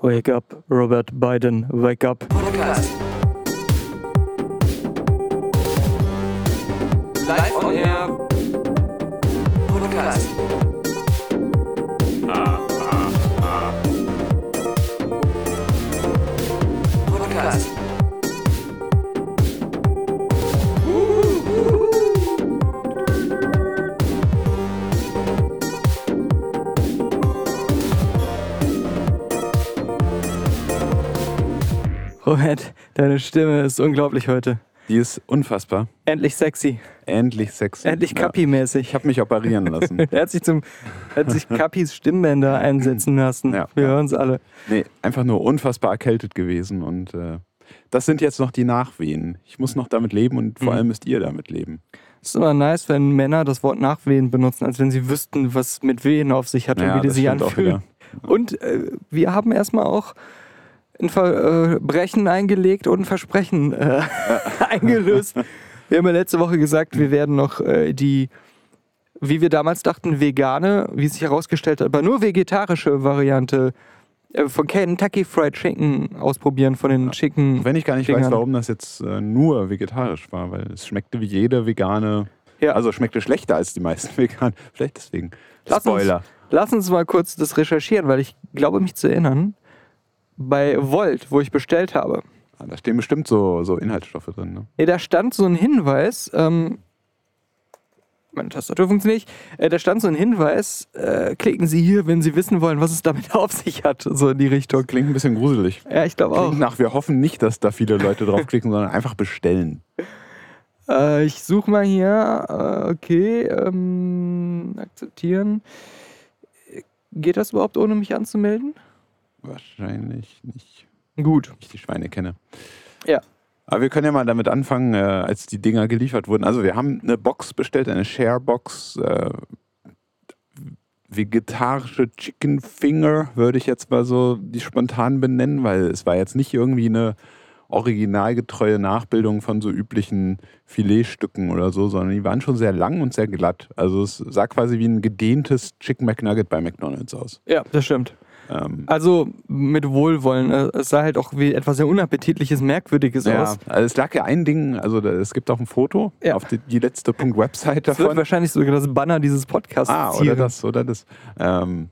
Wake up, Robert Biden, wake up. Podcast. Live on Air. Robert, deine Stimme ist unglaublich heute. Die ist unfassbar. Endlich sexy. Endlich sexy. Endlich Ja. Kapi-mäßig. Ich habe mich operieren lassen. Er hat sich, zum, hat sich Kapis Stimmbänder einsetzen lassen. Ja. Wir hören es alle. nee, einfach nur unfassbar erkältet gewesen. Und äh, das sind jetzt noch die Nachwehen. Ich muss noch damit leben und vor Mhm. allem müsst ihr damit leben. Es ist immer nice, wenn Männer das Wort Nachwehen benutzen, als wenn sie wüssten, was mit Wehen auf sich hat und wie die sich anfühlen. Und äh, wir haben erstmal auch ein Verbrechen eingelegt und ein Versprechen äh, eingelöst. Wir haben ja letzte Woche gesagt, wir werden noch äh, die, wie wir damals dachten, vegane, wie es sich herausgestellt hat, aber nur vegetarische Variante äh, von Kentucky Fried Chicken ausprobieren, von den Chicken. Wenn ich gar nicht weiß, Dingern. warum das jetzt äh, nur vegetarisch war, weil es schmeckte wie jede vegane, Ja. also schmeckte schlechter als die meisten veganen. Vielleicht deswegen. Lass uns- Spoiler. Lass uns mal kurz das recherchieren, weil ich glaube mich zu erinnern, bei Volt, wo ich bestellt habe, Ah, Da stehen bestimmt so, so Inhaltsstoffe drin. Ne? Ja, da stand so ein Hinweis, ähm, meine Tastatur funktioniert nicht, äh, da stand so ein Hinweis, äh, klicken Sie hier, wenn Sie wissen wollen, was es damit auf sich hat, so in die Richtung. Klingt ein bisschen gruselig. Ja, ich glaube auch. Nach, wir hoffen nicht, dass da viele Leute draufklicken, sondern einfach bestellen. Äh, ich suche mal hier, äh, okay, ähm, akzeptieren. Geht das überhaupt, ohne mich anzumelden? Wahrscheinlich nicht. Gut. ich die Schweine kenne. Ja. Aber wir können ja mal damit anfangen, äh, als die Dinger geliefert wurden. Also wir haben eine Box bestellt, eine Share-Box, äh, vegetarische Chicken Finger, würde ich jetzt mal so die spontan benennen, weil es war jetzt nicht irgendwie eine originalgetreue Nachbildung von so üblichen Filetstücken oder so, sondern die waren schon sehr lang und sehr glatt. Also es sah quasi wie ein gedehntes Chicken McNugget bei McDonald's aus. Ja, das stimmt. Ähm, Also mit Wohlwollen. äh, Es sah halt auch wie etwas sehr Unappetitliches, Merkwürdiges Ja, aus. also es lag ja ein Ding, also da, es gibt auch ein Foto Ja. auf die, die letzte Punkt Website Das wird davon. wahrscheinlich sogar das Banner dieses Podcasts Ah, oder zieren. das, oder das. Ähm,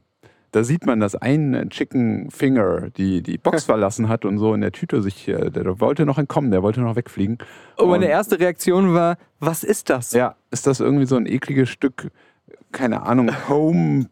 da sieht man, dass ein Chicken Finger die, die Box verlassen hat und so in der Tüte sich, äh, der, wollte noch entkommen, der wollte noch wegfliegen. Und meine erste Reaktion war, was ist das? Ja, ist das irgendwie so ein ekliges Stück, keine Ahnung, Home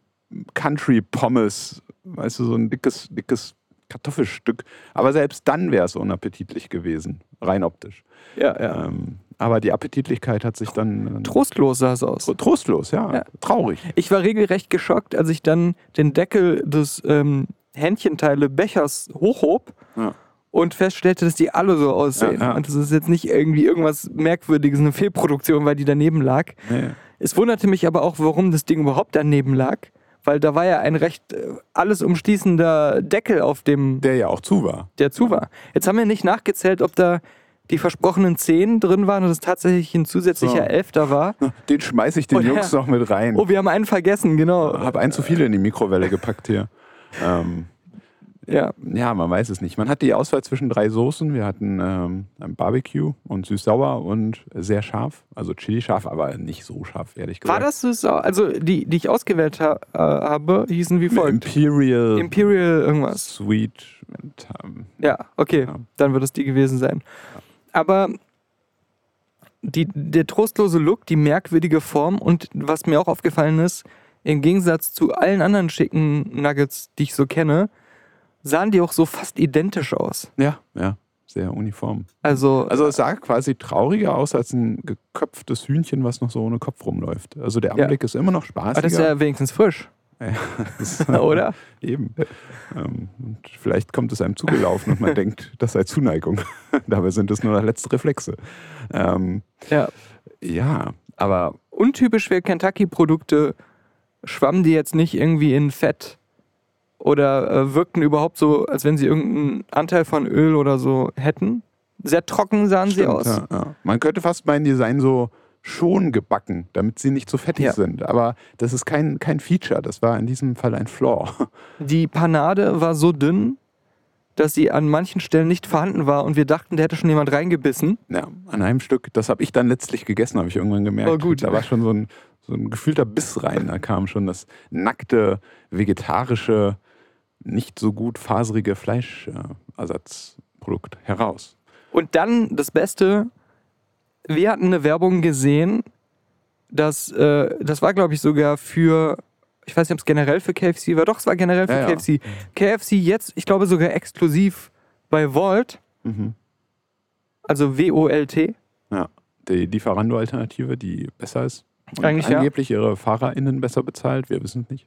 Country Pommes, weißt du, so ein dickes, dickes Kartoffelstück. Aber selbst dann wäre es unappetitlich gewesen, rein optisch. ja. ja. Ähm, aber die Appetitlichkeit hat sich dann. äh, Trostlos sah es aus. Trostlos, ja. Ja. Traurig. Ich war regelrecht geschockt, als ich dann den Deckel des ähm, Händchenteile Bechers hochhob Ja. und feststellte, dass die alle so aussehen. Ja, ja. Und das ist jetzt nicht irgendwie irgendwas Merkwürdiges, eine Fehlproduktion, weil die daneben lag. Nee. Es wunderte mich aber auch, warum das Ding überhaupt daneben lag. Weil da war ja ein recht äh, alles umschließender Deckel auf dem, Der ja auch zu war. der zu war. Jetzt haben wir nicht nachgezählt, ob da die versprochenen 10 drin waren und es tatsächlich ein zusätzlicher So. Elfter war. Den schmeiße ich den Oh, ja. Jungs noch mit rein. Oh, wir haben einen vergessen, genau. Hab ein zu viele in die Mikrowelle gepackt hier. Ähm, Ja, ja, man weiß es nicht. Man hat die Auswahl zwischen drei Soßen. Wir hatten ähm, ein Barbecue und süß-sauer und sehr scharf. Also Chili-scharf, aber nicht so scharf, ehrlich gesagt. War das so? Also die, die ich ausgewählt ha äh, habe, hießen wie folgt. Imperial Imperial irgendwas. Sweet. Und, ähm, Ja, okay, Ja. dann wird es die gewesen sein. Aber die, der trostlose Look, die merkwürdige Form und was mir auch aufgefallen ist, im Gegensatz zu allen anderen Chicken Nuggets, die ich so kenne, sahen die auch so fast identisch aus. ja, ja, sehr uniform. Also, Also es sah quasi trauriger aus als ein geköpftes Hühnchen, was noch so ohne Kopf rumläuft. Also der Ja. Anblick ist immer noch aber das ist ja wenigstens frisch, Ja, oder? Eben. Ähm, und vielleicht kommt es einem zugelaufen und man denkt, das sei Zuneigung. Dabei sind es nur letzte Reflexe. Ähm, Ja. ja, aber untypisch für Kentucky-Produkte schwammen die jetzt nicht irgendwie in Fett oder äh, wirkten überhaupt so, als wenn sie irgendeinen Anteil von Öl oder so hätten. Sehr trocken sahen sie stimmt, aus. ja, ja. man könnte fast meinen, die seien so schon gebacken, damit sie nicht so fettig Ja. sind. Aber das ist kein, kein Feature, das war in diesem Fall ein Flaw. Die Panade war so dünn, dass sie an manchen Stellen nicht vorhanden war und wir dachten, der hätte schon jemand reingebissen. Ja, an einem Stück, das habe ich dann letztlich gegessen, habe ich irgendwann gemerkt. Oh, gut. Da war schon so ein, so ein gefühlter Biss rein. Da kam schon das nackte, vegetarische, nicht so gut faserige Fleischersatzprodukt heraus. Und dann das Beste, wir hatten eine Werbung gesehen, dass, äh, das war glaube ich sogar für, ich weiß nicht, ob es generell für KFC war, doch, es war generell für Ja, ja. KFC. KFC jetzt, ich glaube sogar exklusiv bei Volt, Mhm. also W-O-L-T. Ja, die Lieferando-Alternative, die besser ist. Und Eigentlich ja. angeblich ihre FahrerInnen besser bezahlt, wir wissen es nicht.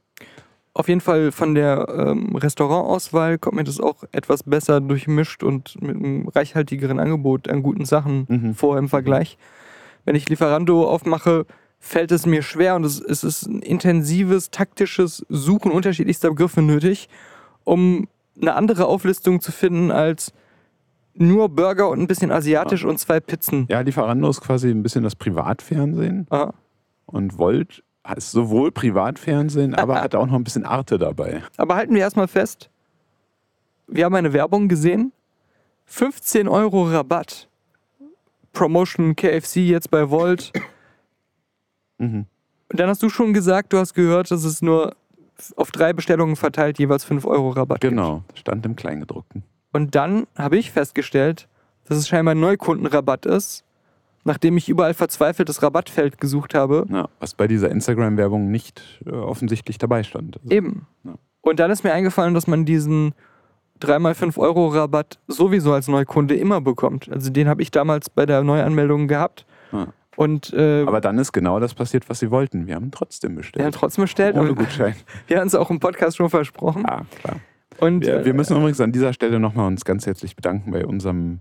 Auf jeden Fall von der ähm, Restaurantauswahl kommt mir das auch etwas besser durchmischt und mit einem reichhaltigeren Angebot an guten Sachen Mhm. vor im Vergleich. Wenn ich Lieferando aufmache, fällt es mir schwer und es, es ist ein intensives, taktisches Suchen unterschiedlichster Begriffe nötig, um eine andere Auflistung zu finden als nur Burger und ein bisschen asiatisch und zwei Pizzen. Ja, Lieferando ist quasi ein bisschen das Privatfernsehen Aha. und Volt ist sowohl Privatfernsehen, aber hat auch noch ein bisschen Arte dabei. Aber halten wir erstmal fest, wir haben eine Werbung gesehen. 15 Euro Rabatt. Promotion KFC jetzt bei Volt. Mhm. Und dann hast du schon gesagt, du hast gehört, dass es nur auf drei Bestellungen verteilt jeweils 5 Euro Rabatt gibt. Genau, stand im Kleingedruckten. Und dann habe ich festgestellt, dass es scheinbar ein Neukundenrabatt ist, nachdem ich überall verzweifelt das Rabattfeld gesucht habe. Ja, was bei dieser Instagram-Werbung nicht äh, offensichtlich dabei stand. Also, Eben. Ja. Und dann ist mir eingefallen, dass man diesen 3x5 Euro Rabatt sowieso als Neukunde immer bekommt. Also den habe ich damals bei der Neuanmeldung gehabt. Ja. Und äh, Aber dann ist genau das passiert, was sie wollten. Wir haben trotzdem wir haben bestellt. trotzdem bestellt. Ohne Gutschein. Wir haben es auch im Podcast schon versprochen. Ah, klar. Und Wir, äh, wir müssen übrigens an dieser Stelle nochmal uns ganz herzlich bedanken bei unserem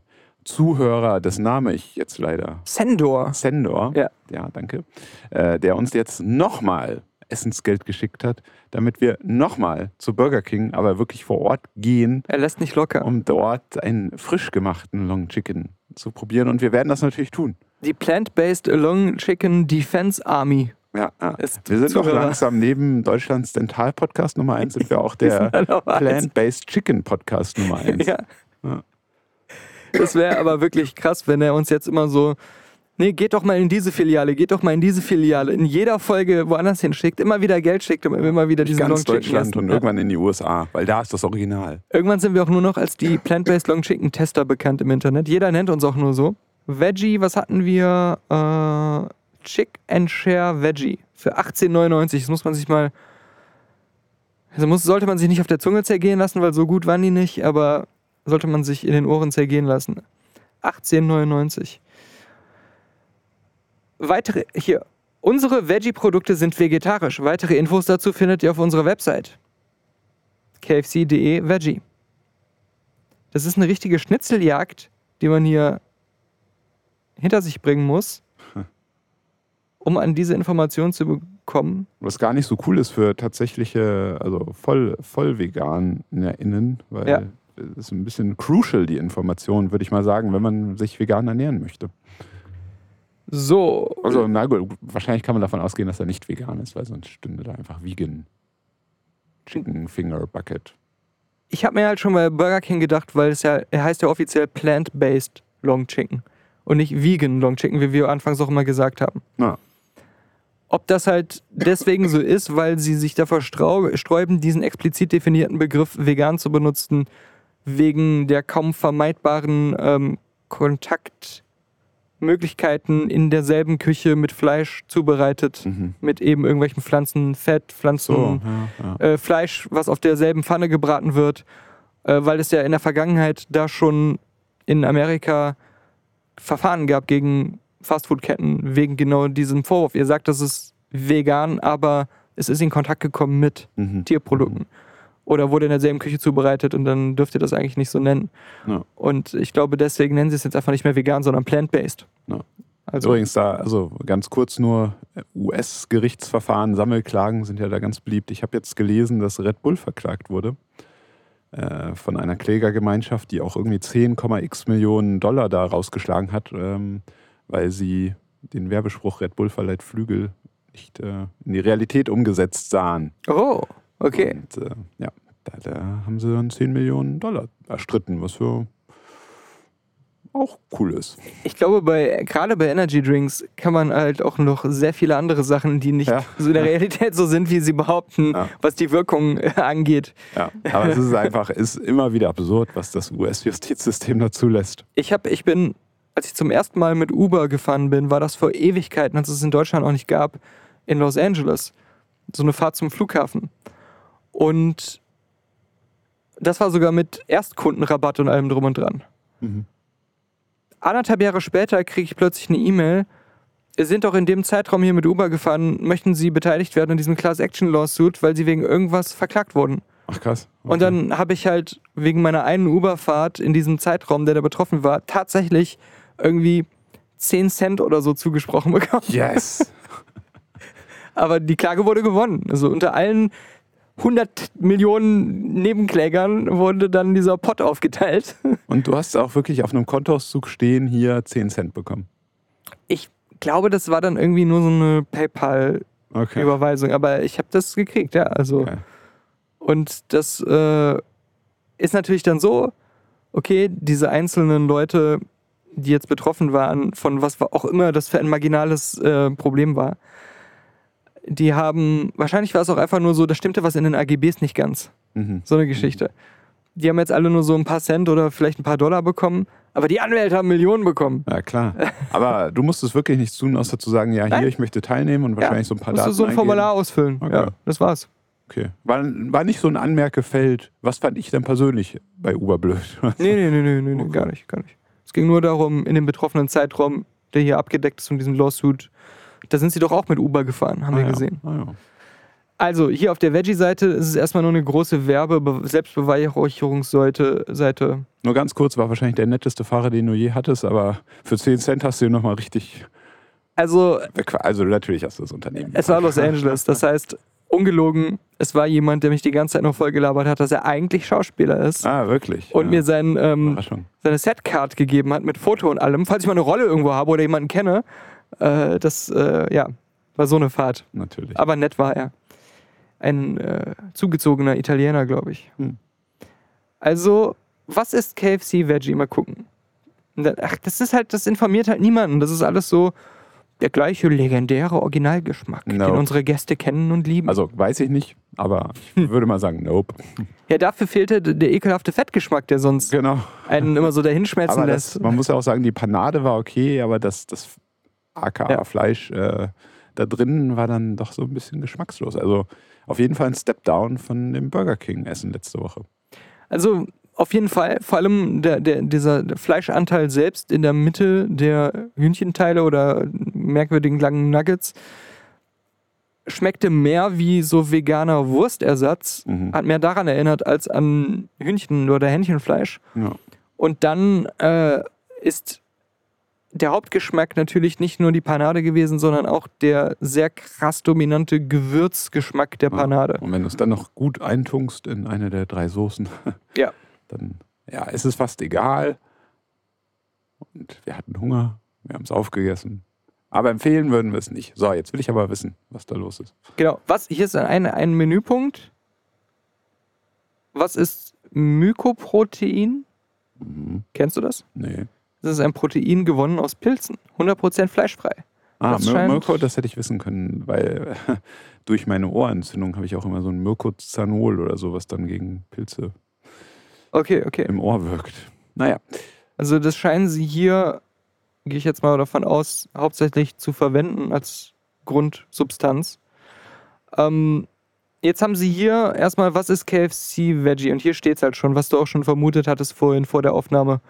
Zuhörer, das Name ich jetzt leider. Sendor. Sendor. Ja. Ja, danke. Äh, der uns jetzt nochmal Essensgeld geschickt hat, damit wir nochmal zu Burger King, aber wirklich vor Ort gehen, Er lässt nicht locker. um dort einen frisch gemachten Long Chicken zu probieren. Und wir werden das natürlich tun. Die Plant-Based Long Chicken Defense Army. Ja, ja. Ist Wir sind doch langsam neben Deutschlands Dental-Podcast Nummer 1 sind wir auch der Plant-Based Chicken Podcast Nummer 1. Ja. Ja. Das wäre aber wirklich krass, wenn er uns jetzt immer so, nee, geht doch mal in diese Filiale, geht doch mal in diese Filiale, in jeder Folge woanders hinschickt, immer wieder Geld schickt, um immer wieder diesen Long Ganz Chicken Deutschland essen. und Ja. irgendwann in die USA, weil da ist das Original. Irgendwann sind wir auch nur noch als die Plant-Based Long Chicken Tester bekannt im Internet. Jeder nennt uns auch nur so. Veggie, was hatten wir? Äh, Chick and Share Veggie für 18,99. Das muss man sich mal. Also muss, sollte man sich nicht auf der Zunge zergehen lassen, weil so gut waren die nicht, aber sollte man sich in den Ohren zergehen lassen. 18,99. Weitere, hier. Unsere Veggie-Produkte sind vegetarisch. Weitere Infos dazu findet ihr auf unserer Website kfc.de Veggie. Das ist eine richtige Schnitzeljagd, die man hier hinter sich bringen muss, um an diese Information zu bekommen. Was gar nicht so cool ist für tatsächliche, also voll, voll VeganerInnen, weil Ja. Ist ein bisschen crucial, die Information, würde ich mal sagen, wenn man sich vegan ernähren möchte. So, Also, na gut, wahrscheinlich kann man davon ausgehen, dass er nicht vegan ist, weil sonst stünde da einfach Vegan Chicken Finger Bucket. ich habe mir halt schon bei Burger King gedacht, weil es ja, er heißt ja offiziell Plant-Based Long Chicken und nicht Vegan Long Chicken, wie wir anfangs auch immer gesagt haben. Na, Ob das halt deswegen so ist, weil sie sich davor sträuben, diesen explizit definierten Begriff vegan zu benutzen, wegen der kaum vermeidbaren ähm, Kontaktmöglichkeiten in derselben Küche mit Fleisch zubereitet, mhm. mit eben irgendwelchen Pflanzen, Fett, Pflanzen, So, ja, ja. äh, Fleisch, was auf derselben Pfanne gebraten wird, äh, weil es ja in der Vergangenheit da schon in Amerika Verfahren gab gegen Fastfood-Ketten wegen genau diesem Vorwurf. Ihr sagt, das ist vegan, aber es ist in Kontakt gekommen mit Mhm. Tierprodukten. Oder wurde in derselben Küche zubereitet und dann dürft ihr das eigentlich nicht so nennen. Ja. Und ich glaube, deswegen nennen sie es jetzt einfach nicht mehr vegan, sondern plant-based. Ja. Also, Übrigens da, also ganz kurz nur, US-Gerichtsverfahren, Sammelklagen sind ja da ganz beliebt. Ich habe jetzt gelesen, dass Red Bull verklagt wurde äh, von einer Klägergemeinschaft, die auch irgendwie 10,x Millionen Dollar da rausgeschlagen hat, ähm, weil sie den Werbespruch Red Bull verleiht Flügel nicht äh, in die Realität umgesetzt sahen. oh, okay. Und, äh, ja, Da, da haben sie dann 10 Millionen Dollar erstritten, was für auch cool ist. Ich glaube, bei, gerade bei Energy Drinks kann man halt auch noch sehr viele andere Sachen, die nicht Ja. so in der Realität so sind, wie sie behaupten, Ja. was die Wirkung angeht. Ja, aber es ist einfach, ist immer wieder absurd, was das US-Justizsystem dazu lässt. Ich habe, ich bin, als ich zum ersten Mal mit Uber gefahren bin, war das vor Ewigkeiten, als es in Deutschland auch nicht gab, in Los Angeles. So eine Fahrt zum Flughafen. Und das war sogar mit Erstkundenrabatt und allem drum und dran. Mhm. Anderthalb Jahre später kriege ich plötzlich eine E-Mail. Sie sind doch in dem Zeitraum hier mit Uber gefahren. Möchten Sie beteiligt werden in diesem Class-Action-Lawsuit, weil Sie wegen irgendwas verklagt wurden? Ach krass. Und dann habe ich halt wegen meiner einen Uberfahrt in diesem Zeitraum, der da betroffen war, tatsächlich irgendwie 10 Cent oder so zugesprochen bekommen. Yes! Aber die Klage wurde gewonnen. Also unter allen 100 Millionen Nebenklägern wurde dann dieser Pot aufgeteilt. Und du hast auch wirklich auf einem Kontoauszug stehen hier 10 Cent bekommen. Ich glaube, das war dann irgendwie nur so eine Okay. PayPal-Überweisung, aber ich habe das gekriegt, ja. Also. Okay. Und das äh, ist natürlich dann so, okay, diese einzelnen Leute, die jetzt betroffen waren, von was auch immer das für ein marginales äh, Problem war, die haben, wahrscheinlich war es auch einfach nur so, da stimmte was in den AGBs nicht ganz. Mhm. So eine Geschichte. Die haben jetzt alle nur so ein paar Cent oder vielleicht ein paar Dollar bekommen, aber die Anwälte haben Millionen bekommen. Ja, klar. Aber du musstest wirklich nichts tun, außer zu sagen, ja, hier, Nein. ich möchte teilnehmen und wahrscheinlich so ein paar musst Daten du so ein eingeben. Formular ausfüllen. Okay. Ja, das war's. Okay. War, war nicht so ein Anmerkefeld. Was fand ich denn persönlich bei Uber blöd? Nee, nee, nee, nee, nee, nee Okay. gar nicht, gar nicht. Es ging nur darum, in dem betroffenen Zeitraum, der hier abgedeckt ist von diesem Lawsuit, da sind sie doch auch mit Uber gefahren, haben Ah, wir ja. gesehen. Ah, ja. Also, hier auf der Veggie-Seite ist es erstmal nur eine große Werbe-Selbstbeweihräucherungsseite. Seite. Nur ganz kurz, war wahrscheinlich der netteste Fahrer, den du je hattest, aber für 10 Cent hast du ihn nochmal richtig. Also, Also natürlich hast du das Unternehmen. es war Los Angeles, das heißt, ungelogen, es war jemand, der mich die ganze Zeit noch voll gelabert hat, dass er eigentlich Schauspieler ist. Ah, wirklich. Und ja. mir sein, ähm, seine Setcard gegeben hat mit Foto und allem, falls ich mal eine Rolle irgendwo habe oder jemanden kenne. Äh, das, äh, ja, war so eine Fahrt. Natürlich. Aber nett war er. Ein äh, zugezogener Italiener, glaube ich. Hm. Also, was ist KFC Veggie? Mal gucken. Ach, das ist halt, das informiert halt niemanden. Das ist alles so der gleiche legendäre Originalgeschmack, den No. unsere Gäste kennen und lieben. Also weiß ich nicht, aber ich würde mal sagen, nope. ja, dafür fehlte der ekelhafte Fettgeschmack, der sonst Genau. einen immer so dahinschmelzen Aber lässt. das, man muss ja auch sagen, die Panade war okay, aber das, das Ja. AK-Fleisch äh, da drin war dann doch so ein bisschen geschmackslos. Also auf jeden Fall ein Step down von dem Burger King-Essen letzte Woche. Also auf jeden Fall, vor allem der, der, dieser Fleischanteil selbst in der Mitte der Hühnchenteile oder merkwürdigen langen Nuggets schmeckte mehr wie so veganer Wurstersatz, Mhm. hat mehr daran erinnert als an Hühnchen- oder Hähnchenfleisch. Ja. Und dann äh, ist der Hauptgeschmack natürlich nicht nur die Panade gewesen, sondern auch der sehr krass dominante Gewürzgeschmack der. Panade. Und wenn du es dann noch gut eintunkst in eine der drei Soßen, Ja. dann ja, ist es fast egal. Und wir hatten Hunger, wir haben es aufgegessen. Aber empfehlen würden wir es nicht. So, jetzt will ich aber wissen, was da los ist. Genau. Was? Hier ist ein, ein Menüpunkt. Was ist Mykoprotein? Mhm. Kennst du das? Nee. Das ist ein Protein gewonnen aus Pilzen. 100% fleischfrei. Ah, Das Mirko, das hätte ich wissen können, weil durch meine Ohrentzündung habe ich auch immer so ein Mirkozanol oder so, was dann gegen Pilze Okay, okay. im Ohr wirkt. Naja, Also das scheinen sie hier, gehe ich jetzt mal davon aus, hauptsächlich zu verwenden als Grundsubstanz. Ähm, jetzt haben sie hier erstmal, was ist KFC Veggie? Und hier steht es halt schon, was du auch schon vermutet hattest vorhin vor der Aufnahme.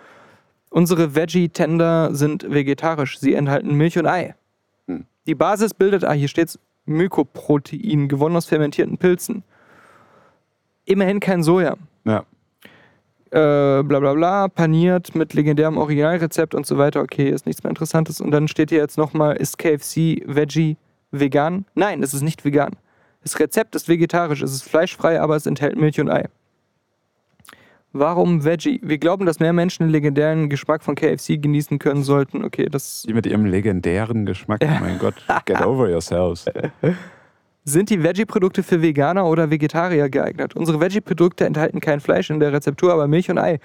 Unsere Veggie-Tender sind vegetarisch. Sie enthalten Milch und Ei. Hm. Die Basis bildet, ah, hier steht es, Mykoprotein, gewonnen aus fermentierten Pilzen. Immerhin kein Soja ja. äh, bla bla bla, paniert mit legendärem Originalrezept und so weiter. Okay, ist nichts mehr Interessantes. Und dann steht hier jetzt nochmal, ist KFC Veggie vegan? Nein, es ist nicht vegan. Das Rezept ist vegetarisch, es ist fleischfrei, aber es enthält Milch und Ei. Warum Veggie? Wir glauben, dass mehr Menschen den legendären Geschmack von KFC genießen können sollten. Okay, das Die mit ihrem legendären Geschmack, Ja. mein Gott, get over yourselves. Sind die Veggie-Produkte für Veganer oder Vegetarier geeignet? Unsere Veggie-Produkte enthalten kein Fleisch in der Rezeptur, aber Milch und Ei.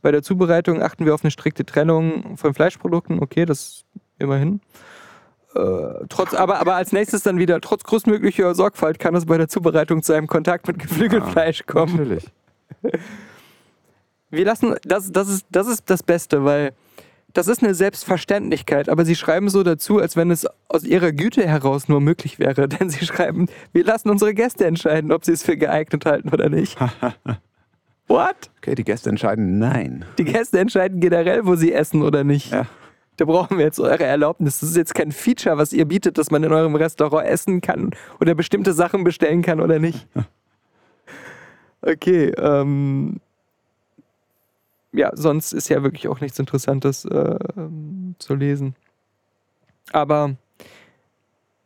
Bei der Zubereitung achten wir auf eine strikte Trennung von Fleischprodukten. Okay, das immerhin. Äh, trotz, aber, aber als nächstes dann wieder, trotz größtmöglicher Sorgfalt kann es bei der Zubereitung zu einem Kontakt mit Geflügelfleisch kommen. Natürlich. Wir lassen, das, das, ist, das ist das Beste, weil das ist eine Selbstverständlichkeit, aber sie schreiben so dazu, als wenn es aus ihrer Güte heraus nur möglich wäre. Denn sie schreiben, wir lassen unsere Gäste entscheiden, ob sie es für geeignet halten oder nicht. What? Okay, die Gäste entscheiden nein. Die Gäste entscheiden generell, wo sie essen oder nicht. Ja. Da brauchen wir jetzt eure Erlaubnis. Das ist jetzt kein Feature, was ihr bietet, dass man in eurem Restaurant essen kann oder bestimmte Sachen bestellen kann oder nicht. Okay, ähm, ja, sonst ist ja wirklich auch nichts Interessantes äh, ähm, zu lesen. Aber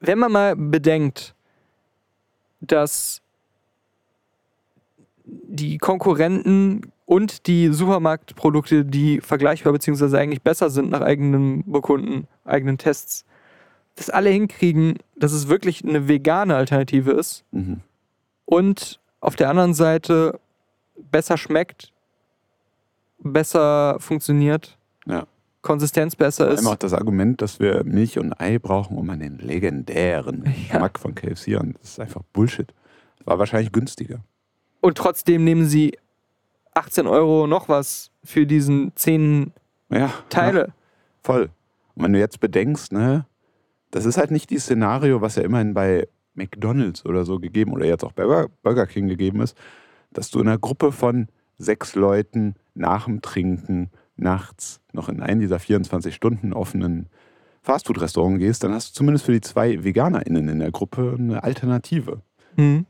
wenn man mal bedenkt, dass die Konkurrenten und die Supermarktprodukte, die vergleichbar bzw. eigentlich besser sind nach eigenem Bekunden, eigenen Tests, das alle hinkriegen, dass es wirklich eine vegane Alternative ist Mhm. und auf der anderen Seite besser schmeckt, besser funktioniert, Ja. Konsistenz besser ist. allem auch das Argument, dass wir Milch und Ei brauchen, um an den legendären Ja. Geschmack von KFC an. Das ist einfach Bullshit. War wahrscheinlich günstiger. Und trotzdem nehmen sie 18 Euro noch was für diesen 10 Ja, Teile. Ja, voll. Und wenn du jetzt bedenkst, ne, das ist halt nicht dieses Szenario, was ja immerhin bei McDonalds oder so gegeben oder jetzt auch bei Bur- Burger King gegeben ist, dass du in einer Gruppe von sechs Leuten nach dem Trinken nachts noch in einen dieser 24 Stunden offenen Fastfood-Restaurants gehst, dann hast du zumindest für die zwei VeganerInnen in der Gruppe eine Alternative. Hm,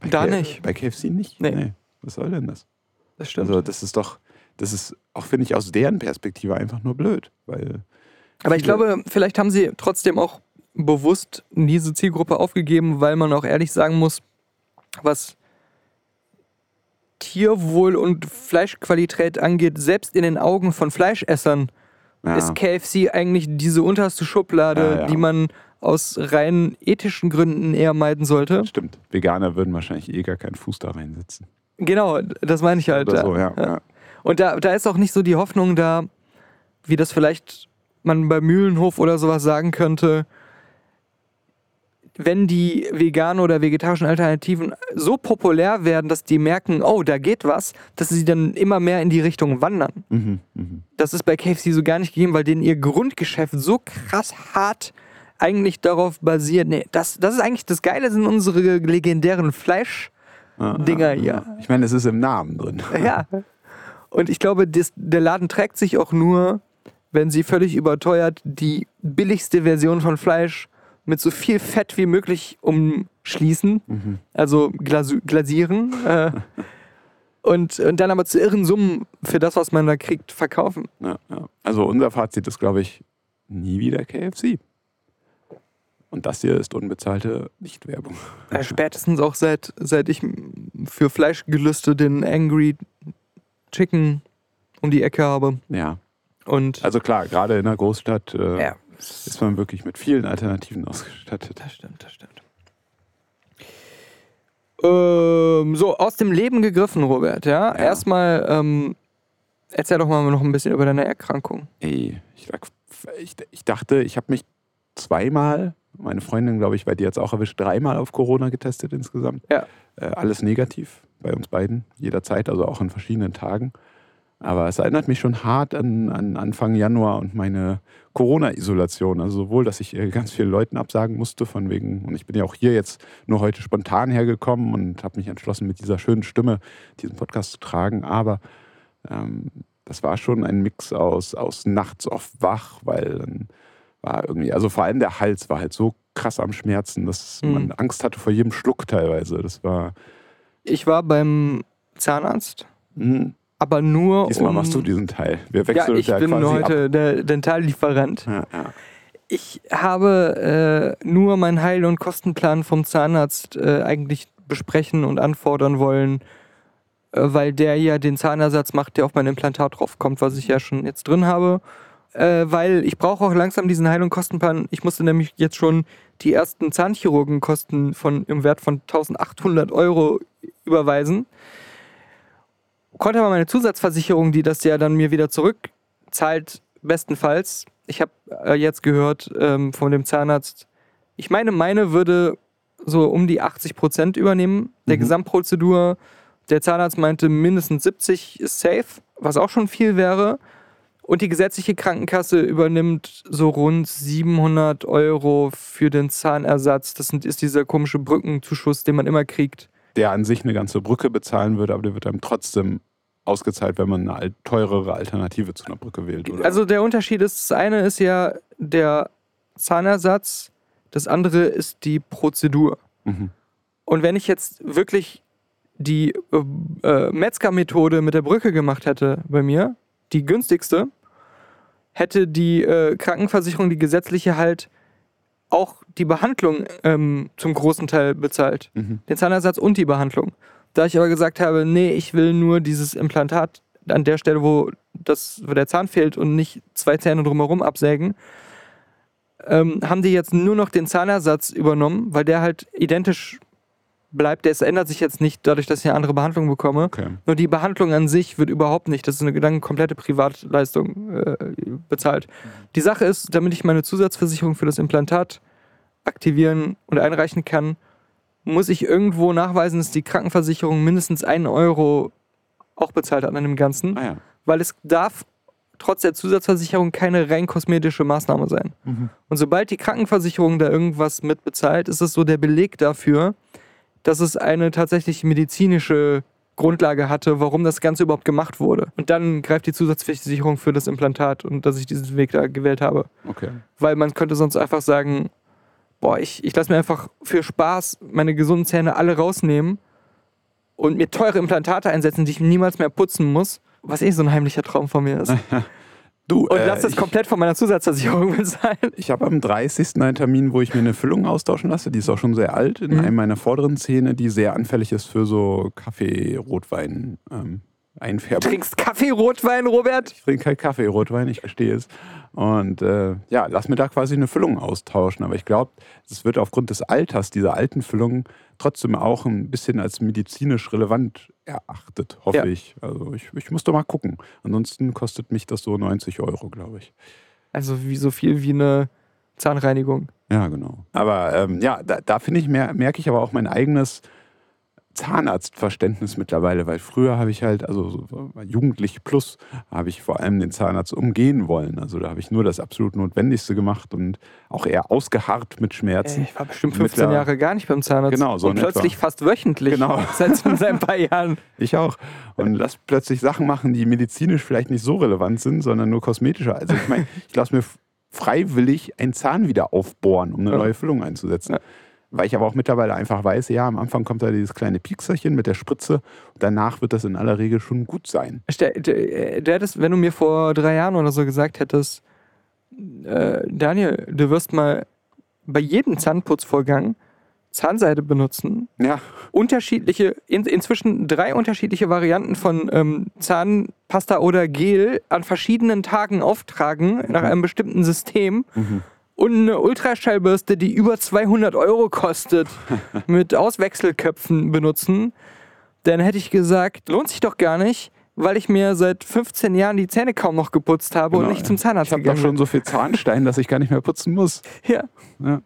Bei Da K- nicht. Bei KFC nicht? Nee. Was soll denn das? das stimmt. Also, das ist doch, das ist auch, finde ich, aus deren Perspektive einfach nur blöd. Weil Aber ich glaube, vielleicht haben sie trotzdem auch bewusst diese Zielgruppe aufgegeben, weil man auch ehrlich sagen muss, was Tierwohl und Fleischqualität angeht, selbst in den Augen von Fleischessern ja, ist KFC eigentlich diese unterste Schublade, Ja, ja. die man aus rein ethischen Gründen eher meiden sollte. stimmt. Veganer würden wahrscheinlich eh gar keinen Fuß da reinsetzen. Genau, das meine ich halt. Oder so, ja. Und da, da ist auch nicht so die Hoffnung da, wie das vielleicht man bei Mühlenhof oder sowas sagen könnte, wenn die veganen oder vegetarischen Alternativen so populär werden, dass die merken, oh, da geht was, dass sie dann immer mehr in die Richtung wandern. Mhm, mhm. Das ist bei KFC so gar nicht gegeben, weil denen ihr Grundgeschäft so krass hart eigentlich darauf basiert. Nee, das, das ist eigentlich das Geile, sind unsere legendären Fleisch. Ja, Dinger ja, hier. ja. Ich meine, es ist im Namen drin. Ja. Und ich glaube, das, der Laden trägt sich auch nur, wenn sie völlig überteuert die billigste Version von Fleisch mit so viel Fett wie möglich umschließen, Mhm. also glasu glasieren. Äh, und, und dann aber zu irren Summen für das, was man da kriegt, verkaufen. Ja, ja. Also unser Fazit ist, glaube ich, nie wieder KFC. Und das hier ist unbezahlte Nichtwerbung. Äh, spätestens auch seit, seit ich für Fleischgelüste den Angry Chicken um die Ecke habe. Ja. Und Also klar, gerade in einer Großstadt äh, ja, ist man wirklich mit vielen Alternativen ausgestattet. Das stimmt, das stimmt. Ähm, so, aus dem Leben gegriffen, Robert, ja. Ja. Erstmal, ähm, erzähl doch mal noch ein bisschen über deine Erkrankung. Ey, ich, ich, ich dachte, ich habe mich zweimal, meine Freundin, glaube ich, bei dir jetzt auch erwischt, dreimal auf Corona getestet insgesamt. Ja. Äh, alles negativ bei uns beiden, jederzeit, also auch an verschiedenen Tagen. Aber es erinnert mich schon hart an, an Anfang Januar und meine Corona-Isolation. Also sowohl, dass ich äh, ganz vielen Leuten absagen musste, von wegen, und ich bin ja auch hier jetzt nur heute spontan hergekommen und habe mich entschlossen, mit dieser schönen Stimme diesen Podcast zu tragen. Aber ähm, das war schon ein Mix aus, aus nachts oft wach, weil dann war irgendwie, also vor allem der Hals war halt so krass am Schmerzen, dass Mhm. man Angst hatte vor jedem Schluck teilweise. Das war. Ich war beim Zahnarzt, Mhm. Aber nur. Diesmal um, machst du diesen Teil. Wir Ja, wechseln ich ja bin quasi heute der Dentallieferant. ab. Ja, ja. Ich habe äh, nur meinen Heil- und Kostenplan vom Zahnarzt äh, eigentlich besprechen und anfordern wollen, äh, weil der ja den Zahnersatz macht, der auf mein Implantat draufkommt, was ich ja schon jetzt drin habe. äh, weil ich brauche auch langsam diesen Heil- und Kostenplan. Ich musste nämlich jetzt schon die ersten Zahnchirurgenkosten von, im Wert von 1800 Euro überweisen. Konnte aber meine Zusatzversicherung, die das ja dann mir wieder zurückzahlt, bestenfalls. Ich habe äh, jetzt gehört ähm, von dem Zahnarzt, ich meine, meine würde so um die 80 Prozent übernehmen der Mhm. Gesamtprozedur. Der Zahnarzt meinte, mindestens 70 ist safe, was auch schon viel wäre. Und die gesetzliche Krankenkasse übernimmt so rund 700 Euro für den Zahnersatz. Das ist dieser komische Brückenzuschuss, den man immer kriegt. Der an sich eine ganze Brücke bezahlen würde, aber der wird einem trotzdem ausgezahlt, wenn man eine teurere Alternative zu einer Brücke wählt, oder? Also der Unterschied ist, das eine ist ja der Zahnersatz, das andere ist die Prozedur. Mhm. Und wenn ich jetzt wirklich die äh, äh, Metzger-Methode mit der Brücke gemacht hätte bei mir, die günstigste, hätte die äh, Krankenversicherung, die gesetzliche halt auch die Behandlung ähm, zum großen Teil bezahlt. Mhm. Den Zahnersatz und die Behandlung. Da ich aber gesagt habe, nee, ich will nur dieses Implantat an der Stelle, wo, das, wo der Zahn fehlt und nicht zwei Zähne drumherum absägen, ähm, haben die jetzt nur noch den Zahnersatz übernommen, weil der halt identisch bleibt. Es ändert sich jetzt nicht dadurch, dass ich eine andere Behandlung bekomme. Okay. Nur die Behandlung an sich wird überhaupt nicht, das ist eine dann komplette Privatleistung äh, bezahlt. Die Sache ist, damit ich meine Zusatzversicherung für das Implantat aktivieren und einreichen kann, muss ich irgendwo nachweisen, dass die Krankenversicherung mindestens einen Euro auch bezahlt hat an dem Ganzen, Ah ja. weil es darf trotz der Zusatzversicherung keine rein kosmetische Maßnahme sein. Mhm. Und sobald die Krankenversicherung da irgendwas mitbezahlt, ist es so der Beleg dafür, dass es eine tatsächlich medizinische Grundlage hatte, warum das Ganze überhaupt gemacht wurde. Und dann greift die Zusatzversicherung für das Implantat und dass ich diesen Weg da gewählt habe. Okay. Weil man könnte sonst einfach sagen, boah, ich, ich lasse mir einfach für Spaß meine gesunden Zähne alle rausnehmen und mir teure Implantate einsetzen, die ich niemals mehr putzen muss, was eh so ein heimlicher Traum von mir ist. Du, Und äh, lass das ich, komplett von meiner Zusatzversicherung bezahlen. ich habe am 30. einen Termin, wo ich mir eine Füllung austauschen lasse. Die ist auch schon sehr alt, in Mhm. einem meiner vorderen Zähne, die sehr anfällig ist für so Kaffee, Rotwein, ähm, Einfärbung. Trinkst Kaffee, Rotwein, Robert? Ich trinke kein Kaffee, Rotwein, ich verstehe es. Und äh, ja, lass mir da quasi eine Füllung austauschen. Aber ich glaube, es wird aufgrund des Alters dieser alten Füllung trotzdem auch ein bisschen als medizinisch relevant erachtet, hoffe Ja. ich. Also ich, ich muss doch mal gucken. Ansonsten kostet mich das so 90 Euro, glaube ich. Also wie so viel wie eine Zahnreinigung. Ja, genau. Aber ähm, ja, da, da finde ich, mer merke ich aber auch mein eigenes Zahnarztverständnis mittlerweile, weil früher habe ich halt, also so jugendlich plus, habe ich vor allem den Zahnarzt umgehen wollen. Also da habe ich nur das absolut Notwendigste gemacht und auch eher ausgeharrt mit Schmerzen. Ich war bestimmt 15 Mittler- Jahre gar nicht beim Zahnarzt. Genau, so Und plötzlich etwa. fast wöchentlich. Genau. Seit, seit ein paar Jahren. Ich auch. Und lass plötzlich Sachen machen, die medizinisch vielleicht nicht so relevant sind, sondern nur kosmetischer. Also ich meine, ich lasse mir freiwillig einen Zahn wieder aufbohren, um eine neue Füllung einzusetzen. Ja. Weil ich aber auch mittlerweile einfach weiß, ja, am Anfang kommt da dieses kleine Piekserchen mit der Spritze und danach wird das in aller Regel schon gut sein. Der, der hättest, wenn du mir vor drei Jahren oder so gesagt hättest, äh, Daniel, du wirst mal bei jedem Zahnputzvorgang Zahnseide benutzen, Ja, unterschiedliche, in, inzwischen drei unterschiedliche Varianten von ähm, Zahnpasta oder Gel an verschiedenen Tagen auftragen nach einem bestimmten System Mhm. Und eine Ultraschallbürste, die über 200 Euro kostet, mit Auswechselköpfen benutzen, dann hätte ich gesagt, lohnt sich doch gar nicht, weil ich mir seit 15 Jahren die Zähne kaum noch geputzt habe und Genau, nicht zum ich Zahnarzt habe doch gegangen schon so viel Zahnstein, dass ich gar nicht mehr putzen muss. Ja. Ja.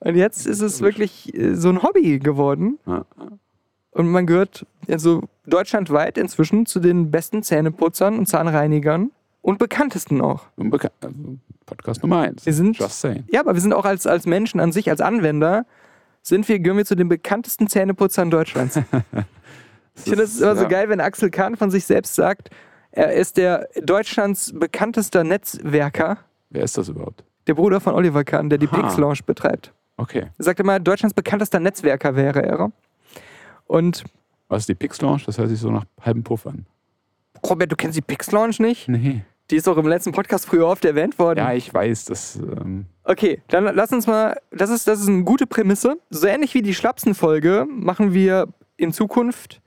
Und jetzt ist es wirklich äh, so ein Hobby geworden. Ja. Und man gehört also deutschlandweit inzwischen zu den besten Zähneputzern und Zahnreinigern und bekanntesten auch. Unbekannt. Also Podcast Nummer eins. Wir sind- Just saying. Ja, aber wir sind auch als, als Menschen an sich, als Anwender, sind wir, gehören wir zu den bekanntesten Zähneputzern Deutschlands. ich finde es immer so ja. geil, wenn Axel Kahn von sich selbst sagt, er ist der Deutschlands bekanntester Netzwerker, Wer ist das überhaupt? der Bruder von Oliver Kahn, der die. Pix Lounge betreibt. Okay. Er sagt immer, Deutschlands bekanntester Netzwerker wäre er. Und Was ist die Pix Lounge? Das hört sich so nach halbem Puff an. Robert, du kennst die Pix Lounge nicht? Nee. Die ist doch im letzten Podcast früher oft erwähnt worden. Ja, ich weiß, das. Ähm, Okay, dann lass uns mal, das ist, das ist eine gute Prämisse. So ähnlich wie die Schlapsen-Folge machen wir in Zukunft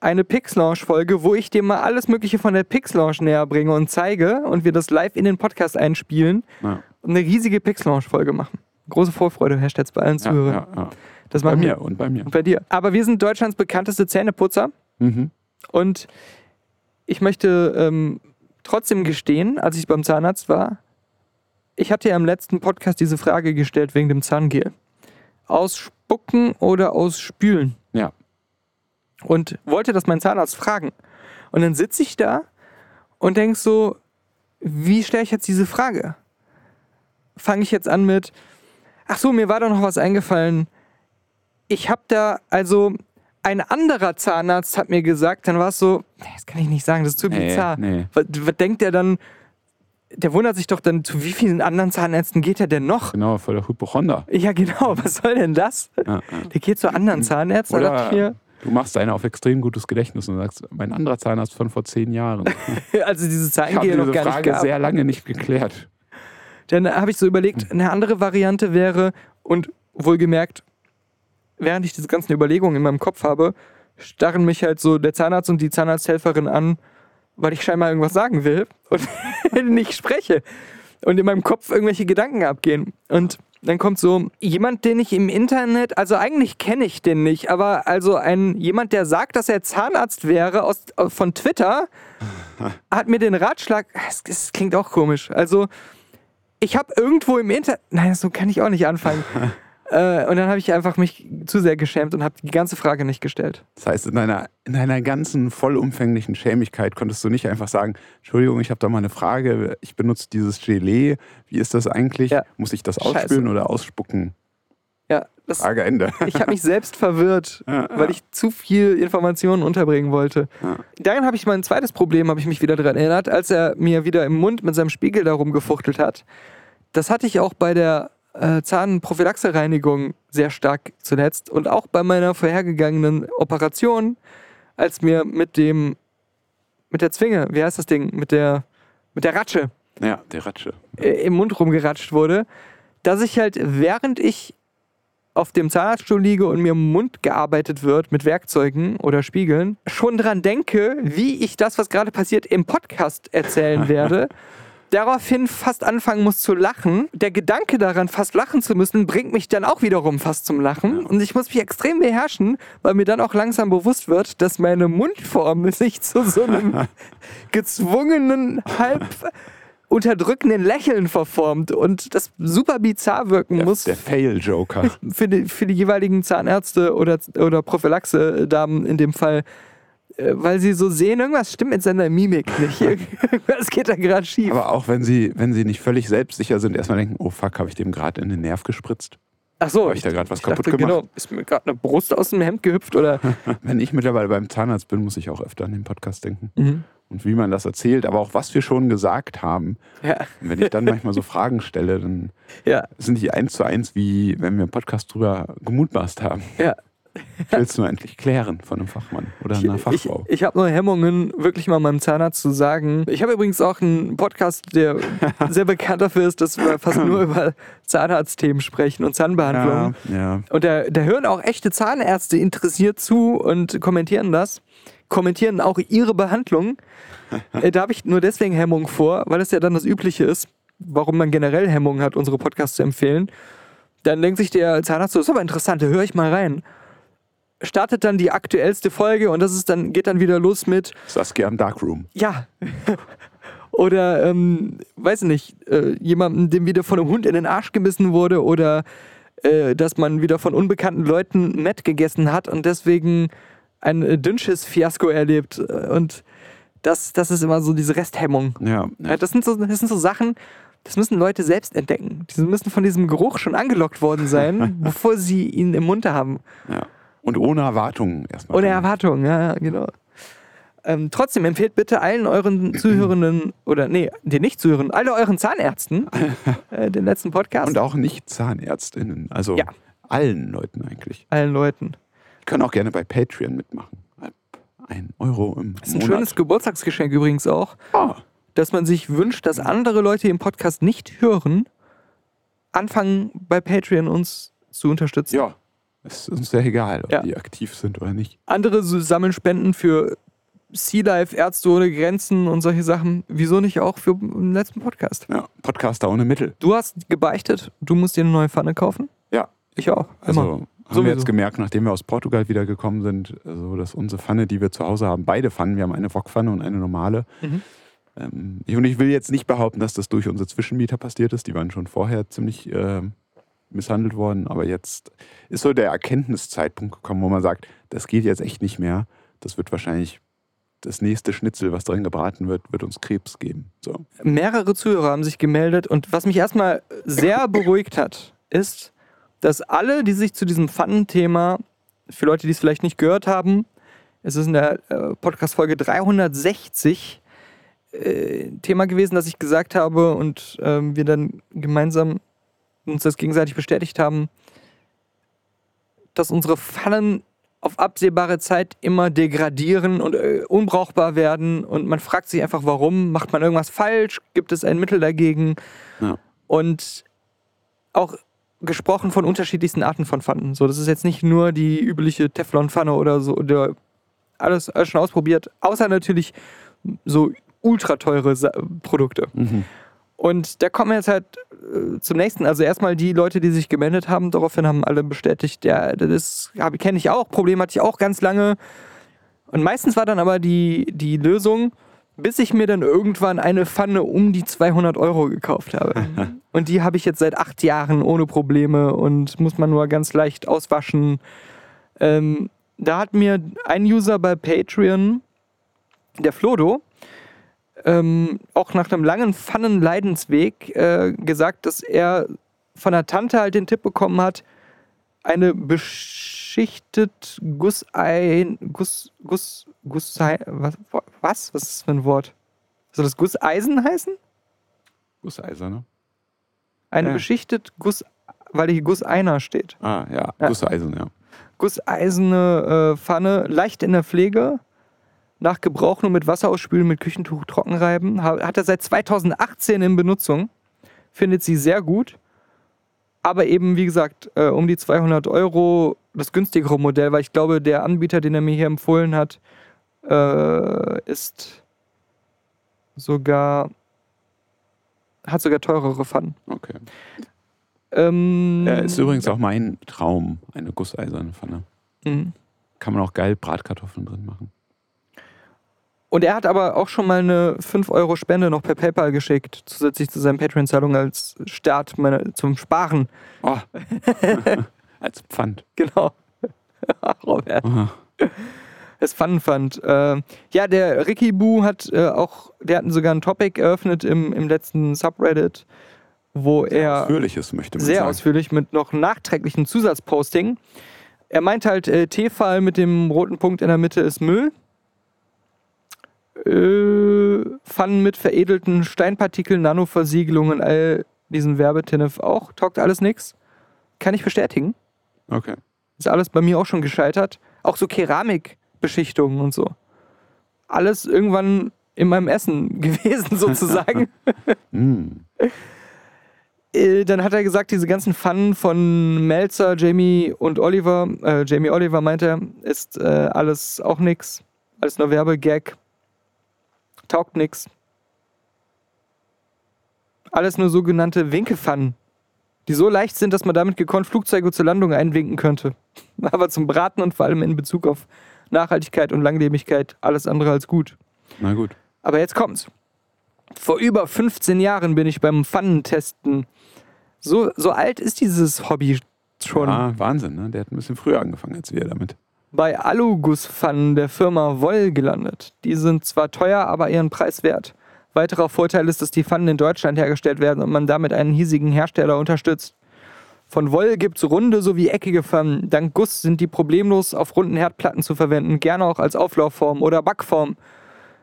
eine Pix-Launch-Folge, wo ich dir mal alles Mögliche von der Pix-Launch näher bringe und zeige und wir das live in den Podcast einspielen Ja. und eine riesige Pix-Launch-Folge machen. Große Vorfreude herrscht jetzt bei allen Ja, Zuhörern. ja. Das Bei mir wir. und bei mir. Und bei dir. Aber wir sind Deutschlands bekannteste Zähneputzer Mhm. und ich möchte ähm, trotzdem gestehen, als ich beim Zahnarzt war, ich hatte ja im letzten Podcast diese Frage gestellt wegen dem Zahngel. Ausspucken oder ausspülen? Ja. Und wollte das mein Zahnarzt fragen. Und dann sitze ich da und denk so, wie stelle ich jetzt diese Frage? Fange ich jetzt an mit, ach so, mir war doch noch was eingefallen. Ich habe da, also ein anderer Zahnarzt hat mir gesagt, dann war es so, das kann ich nicht sagen, das ist zu Nee, bizarr. nee. Was, was denkt der dann? Der wundert sich doch dann, zu wie vielen anderen Zahnärzten geht er denn noch? Genau, voll der Hypochonder. Ja, genau, was soll denn das? Ja, ja. Der geht zu anderen Zahnärzten, Oder du machst eine auf extrem gutes Gedächtnis und sagst, mein anderer Zahnarzt von vor zehn Jahren. also habe Zahngel noch diese gar nicht Frage gab. sehr lange nicht geklärt. Dann habe ich so überlegt, eine andere Variante wäre, und wohlgemerkt, während ich diese ganzen Überlegungen in meinem Kopf habe, starren mich halt so der Zahnarzt und die Zahnarzthelferin an, weil ich scheinbar irgendwas sagen will und nicht spreche. Und in meinem Kopf irgendwelche Gedanken abgehen. Und dann kommt so jemand, den ich im Internet, also eigentlich kenne ich den nicht, aber also ein jemand, der sagt, dass er Zahnarzt wäre aus, von Twitter, hat mir den Ratschlag, es, es klingt auch komisch, also ich habe irgendwo im Internet, nein, so kann ich auch nicht anfangen. äh, und dann habe ich einfach mich zu sehr geschämt und habe die ganze Frage nicht gestellt. Das heißt, in deiner, in deiner ganzen vollumfänglichen Schämigkeit konntest du nicht einfach sagen, Entschuldigung, ich habe da mal eine Frage, ich benutze dieses Gelee, wie ist das eigentlich? Ja. Muss ich das Scheiße. ausspülen oder ausspucken? Ja, das, Frage Ende. ich habe mich selbst verwirrt, Ja, weil ich zu viel Informationen unterbringen wollte. Ja. Dann habe ich mein zweites Problem, habe ich mich wieder daran erinnert, als er mir wieder im Mund mit seinem Spiegel darum gefuchtelt hat. Das hatte ich auch bei der äh, Zahnprophylaxe-Reinigung sehr stark zuletzt und auch bei meiner vorhergegangenen Operation, als mir mit dem, mit der Zwinge, wie heißt das Ding, mit der, mit der Ratsche Ja, der Ratsche. äh, im Mund rumgeratscht wurde, dass ich halt, während ich auf dem Zahnarztstuhl liege und mir im Mund gearbeitet wird mit Werkzeugen oder Spiegeln, schon dran denke, wie ich das, was gerade passiert, im Podcast erzählen werde. Daraufhin fast anfangen muss zu lachen. Der Gedanke daran, fast lachen zu müssen, bringt mich dann auch wiederum fast zum Lachen. Und ich muss mich extrem beherrschen, weil mir dann auch langsam bewusst wird, dass meine Mundform sich zu so einem gezwungenen, halb unterdrückenden Lächeln verformt und das super bizarr wirken Der, muss der Fail-Joker. für die, für die jeweiligen Zahnärzte oder, oder Prophylaxe-Damen in dem Fall, weil sie so sehen, irgendwas stimmt mit seiner Mimik nicht. Irgendwas geht da gerade schief. Aber auch wenn sie, wenn sie nicht völlig selbstsicher sind, erstmal denken, oh fuck, habe ich dem gerade in den Nerv gespritzt? Ach so, Hab ich da gerade was kaputt dachte, gemacht? Genau, ist mir gerade eine Brust aus dem Hemd gehüpft oder. Wenn ich mittlerweile beim Zahnarzt bin, muss ich auch öfter an den Podcast denken. Mhm. Und wie man das erzählt, aber auch was wir schon gesagt haben. Ja, Und wenn ich dann manchmal so Fragen stelle, dann ja, sind die eins zu eins, wie wenn wir im Podcast drüber gemutmaßt haben. ja. Ich will es nur endlich klären von einem Fachmann oder einer Ich, Fachfrau. ich habe nur Hemmungen, wirklich mal meinem Zahnarzt zu sagen. Ich habe übrigens auch einen Podcast, der sehr bekannt dafür ist, dass wir fast nur über Zahnarztthemen sprechen und Zahnbehandlungen. ja, ja. Und da, da hören auch echte Zahnärzte interessiert zu und kommentieren das. Kommentieren auch ihre Behandlung. Da habe ich nur deswegen Hemmung vor, weil es ja dann das Übliche ist, warum man generell Hemmungen hat, unsere Podcasts zu empfehlen. Dann denkt sich der Zahnarzt so, das ist aber interessant, da höre ich mal rein. Startet dann die aktuellste Folge und das ist dann, geht dann wieder los mit, Saskia im Darkroom. ja. oder, ähm, weiß nicht, äh, jemandem, dem wieder von einem Hund in den Arsch gebissen wurde oder äh, dass man wieder von unbekannten Leuten Met gegessen hat und deswegen ein äh, Dünnschiss-Fiasko erlebt. Äh, Und das, das ist immer so diese Resthemmung. Ja, Ja, das, sind so, das sind so Sachen, das müssen Leute selbst entdecken. Die müssen von diesem Geruch schon angelockt worden sein, bevor sie ihn im Mund haben. ja. Und ohne Erwartungen erstmal. Ohne Erwartung, ja, genau. Ähm, trotzdem empfehlt bitte allen euren Zuhörenden, oder nee, den nicht Zuhörenden, alle euren Zahnärzten äh, den letzten Podcast. Und auch nicht ZahnärztInnen. Also Ja. allen Leuten eigentlich. allen Leuten. Die können auch gerne bei Patreon mitmachen. Ein Euro im Das ist ein Monat. schönes Geburtstagsgeschenk übrigens auch, Ah, dass man sich wünscht, dass andere Leute im Podcast nicht hören, anfangen bei Patreon uns zu unterstützen. ja. Es ist uns sehr egal, ob Ja. die aktiv sind oder nicht. Andere sammeln Spenden für Sea Life, Ärzte ohne Grenzen und solche Sachen. Wieso nicht auch für den letzten Podcast? Ja, Podcaster ohne Mittel. Du hast gebeichtet, du musst dir eine neue Pfanne kaufen? Ja. Ich auch. Also Immer. haben Sowieso. wir jetzt gemerkt, nachdem wir aus Portugal wiedergekommen sind, also dass unsere Pfanne, die wir zu Hause haben, beide Pfannen, wir haben eine Wokpfanne und eine normale. Mhm. Ähm, ich- und ich will jetzt nicht behaupten, dass das durch unsere Zwischenmieter passiert ist. Die waren schon vorher ziemlich äh, misshandelt worden. Aber jetzt ist so der Erkenntniszeitpunkt gekommen, wo man sagt, das geht jetzt echt nicht mehr. Das wird wahrscheinlich das nächste Schnitzel, was drin gebraten wird, wird uns Krebs geben. So. Mehrere Zuhörer haben sich gemeldet und was mich erstmal sehr beruhigt hat, ist, dass alle, die sich zu diesem Pfannenthema, für Leute, die es vielleicht nicht gehört haben, es ist in der äh, Podcast-Folge 360 äh, Thema gewesen, dass ich gesagt habe und ähm, wir dann gemeinsam uns das gegenseitig bestätigt haben, dass unsere Pfannen auf absehbare Zeit immer degradieren und äh, unbrauchbar werden und man fragt sich einfach, warum? Macht man irgendwas falsch? Gibt es ein Mittel dagegen? Ja. Und auch gesprochen von unterschiedlichsten Arten von Pfannen. So, das ist jetzt nicht nur die übliche Teflonpfanne oder so, oder alles, alles schon ausprobiert, außer natürlich so ultra teure Sa Produkte. Mhm. Und da kommen jetzt halt äh, zum nächsten. Also erstmal die Leute, die sich gemeldet haben, daraufhin haben alle bestätigt, ja, das kenne ich auch, Problem hatte ich auch ganz lange. Und meistens war dann aber die, die Lösung, bis ich mir dann irgendwann eine Pfanne um die 200 Euro gekauft habe. und die habe ich jetzt seit acht Jahren ohne Probleme und muss man nur ganz leicht auswaschen. Ähm, da hat mir ein User bei Patreon, der Flodo, ähm, auch nach einem langen Pfannenleidensweg äh, gesagt, dass er von der Tante halt den Tipp bekommen hat, eine beschichtet Gussein, Guss, Guss, Gussei, was, was? Was ist das für ein Wort? Soll das Gusseisen heißen? Gusseiser, ne? Eine Ja. beschichtet Guss, weil hier Gusseiner steht. Ah, ja, Ja. Gusseisen, ja. Gusseisene äh, Pfanne, leicht in der Pflege, nach Gebrauch nur mit Wasser ausspülen, mit Küchentuch trocken reiben. Ha- Hat er seit 2018 in Benutzung. Findet sie sehr gut. Aber eben, wie gesagt, äh, um die 200 Euro das günstigere Modell, weil ich glaube, der Anbieter, den er mir hier empfohlen hat, äh, ist sogar, hat sogar teurere Pfannen. Okay. Ähm, Ja, ist übrigens auch mein Traum, eine gusseiserne Pfanne. mhm. Kann man auch geil Bratkartoffeln drin machen. Und er hat aber auch schon mal eine 5-Euro-Spende noch per PayPal geschickt, zusätzlich zu seinen Patreon-Zahlungen als Start meine, zum Sparen. Oh. Als Pfand. Genau. Robert. Aha. Das Pfannenpfand. Äh, ja, der Ricky Boo hat äh, auch, der hat sogar ein Topic eröffnet im, im letzten Subreddit, wo er Ausführliches möchte man sehr sagen. ausführlich mit noch nachträglichen Zusatzposting. Er meint halt, äh, Tefal mit dem roten Punkt in der Mitte ist Müll. Äh, Pfannen mit veredelten Steinpartikeln, Nanoversiegelungen, all diesen Werbetinnef auch. Taugt alles nix. Kann ich bestätigen. Okay. Ist alles bei mir auch schon gescheitert. Auch so Keramikbeschichtungen und so. Alles irgendwann in meinem Essen gewesen, sozusagen. Mm. Äh, dann hat er gesagt, diese ganzen Pfannen von Melzer, Jamie und Oliver, äh, Jamie Oliver meinte er, ist äh, alles auch nix. Alles nur Werbegag. Taugt nix. Alles nur sogenannte Winkepfannen, die so leicht sind, dass man damit gekonnt Flugzeuge zur Landung einwinken könnte. Aber zum Braten und vor allem in Bezug auf Nachhaltigkeit und Langlebigkeit alles andere als gut. Na gut. Aber jetzt kommt's. Vor über 15 Jahren bin ich beim Pfannentesten. So, so alt ist dieses Hobby schon. Ah, Wahnsinn, ne? Der hat ein bisschen früher angefangen als wir damit. Bei Alugusspfannen der Firma Woll gelandet. Die sind zwar teuer, aber ihren Preis wert. Weiterer Vorteil ist, dass die Pfannen in Deutschland hergestellt werden und man damit einen hiesigen Hersteller unterstützt. Von Woll gibt's runde sowie eckige Pfannen. Dank Guss sind die problemlos auf runden Herdplatten zu verwenden, gerne auch als Auflaufform oder Backform.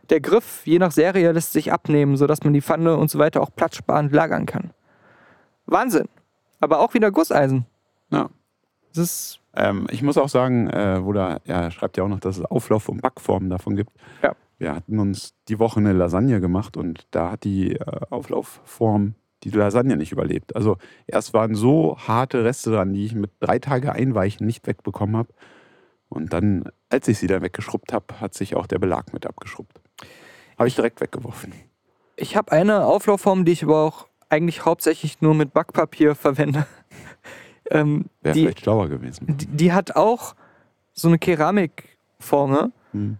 Der Griff, je nach Serie, lässt sich abnehmen, sodass man die Pfanne und so weiter auch platzsparend lagern kann. Wahnsinn. Aber auch wieder Gusseisen. Ja. Das ist, Ähm, ich muss auch sagen, äh, wo da, ja, er schreibt ja auch noch, dass es Auflauf- und Backformen davon gibt. Ja. Wir hatten uns die Woche eine Lasagne gemacht und da hat die äh, Auflaufform die Lasagne nicht überlebt. Also erst waren so harte Reste dran, die ich mit drei Tage Einweichen nicht wegbekommen habe. Und dann, als ich sie dann weggeschrubbt habe, hat sich auch der Belag mit abgeschrubbt. Habe ich direkt weggeworfen. Ich habe eine Auflaufform, die ich aber auch eigentlich hauptsächlich nur mit Backpapier verwende. Ähm, Wäre die, vielleicht schlauer gewesen. die, die hat auch so eine Keramikform, ne? Hm.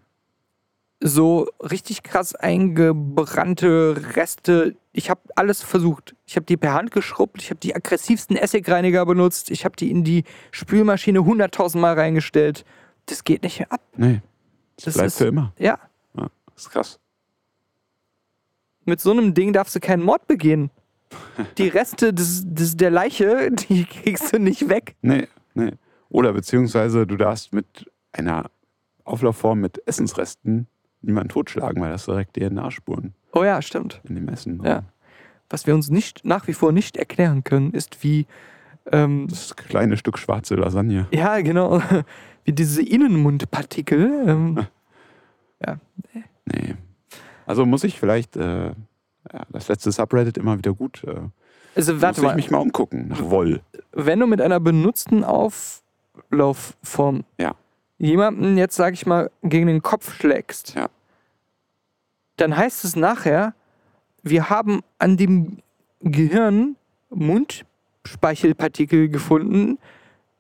so richtig krass eingebrannte Reste. Ich habe alles versucht. Ich habe die per Hand geschrubbt, ich habe die aggressivsten Essigreiniger benutzt, ich habe die in die Spülmaschine 100.000 Mal reingestellt. Das geht nicht mehr ab. Nee, das, Das bleibt ist- für immer. Ja, Ja, das ist krass. mit so einem Ding darfst du keinen Mord begehen. Die Reste des, des, der Leiche, die kriegst du nicht weg. Nee, nee. Oder beziehungsweise du darfst mit einer Auflaufform mit Essensresten niemanden totschlagen, weil das direkt DNA-Spuren Oh ja, stimmt. in dem Essen. Ja. Was wir uns nicht nach wie vor nicht erklären können, ist wie ähm, Das kleine Stück schwarze Lasagne. Ja, genau. Wie diese Innenmundpartikel. Ähm, Nee. Also muss ich vielleicht äh, ja, das letzte Subreddit immer wieder gut. Äh, also warte muss ich mich mal umgucken nach Woll. wenn du mit einer benutzten Auflaufform Ja. jemanden jetzt, sag ich mal, gegen den Kopf schlägst, Ja. dann heißt es nachher, wir haben an dem Gehirn Mundspeichelpartikel gefunden,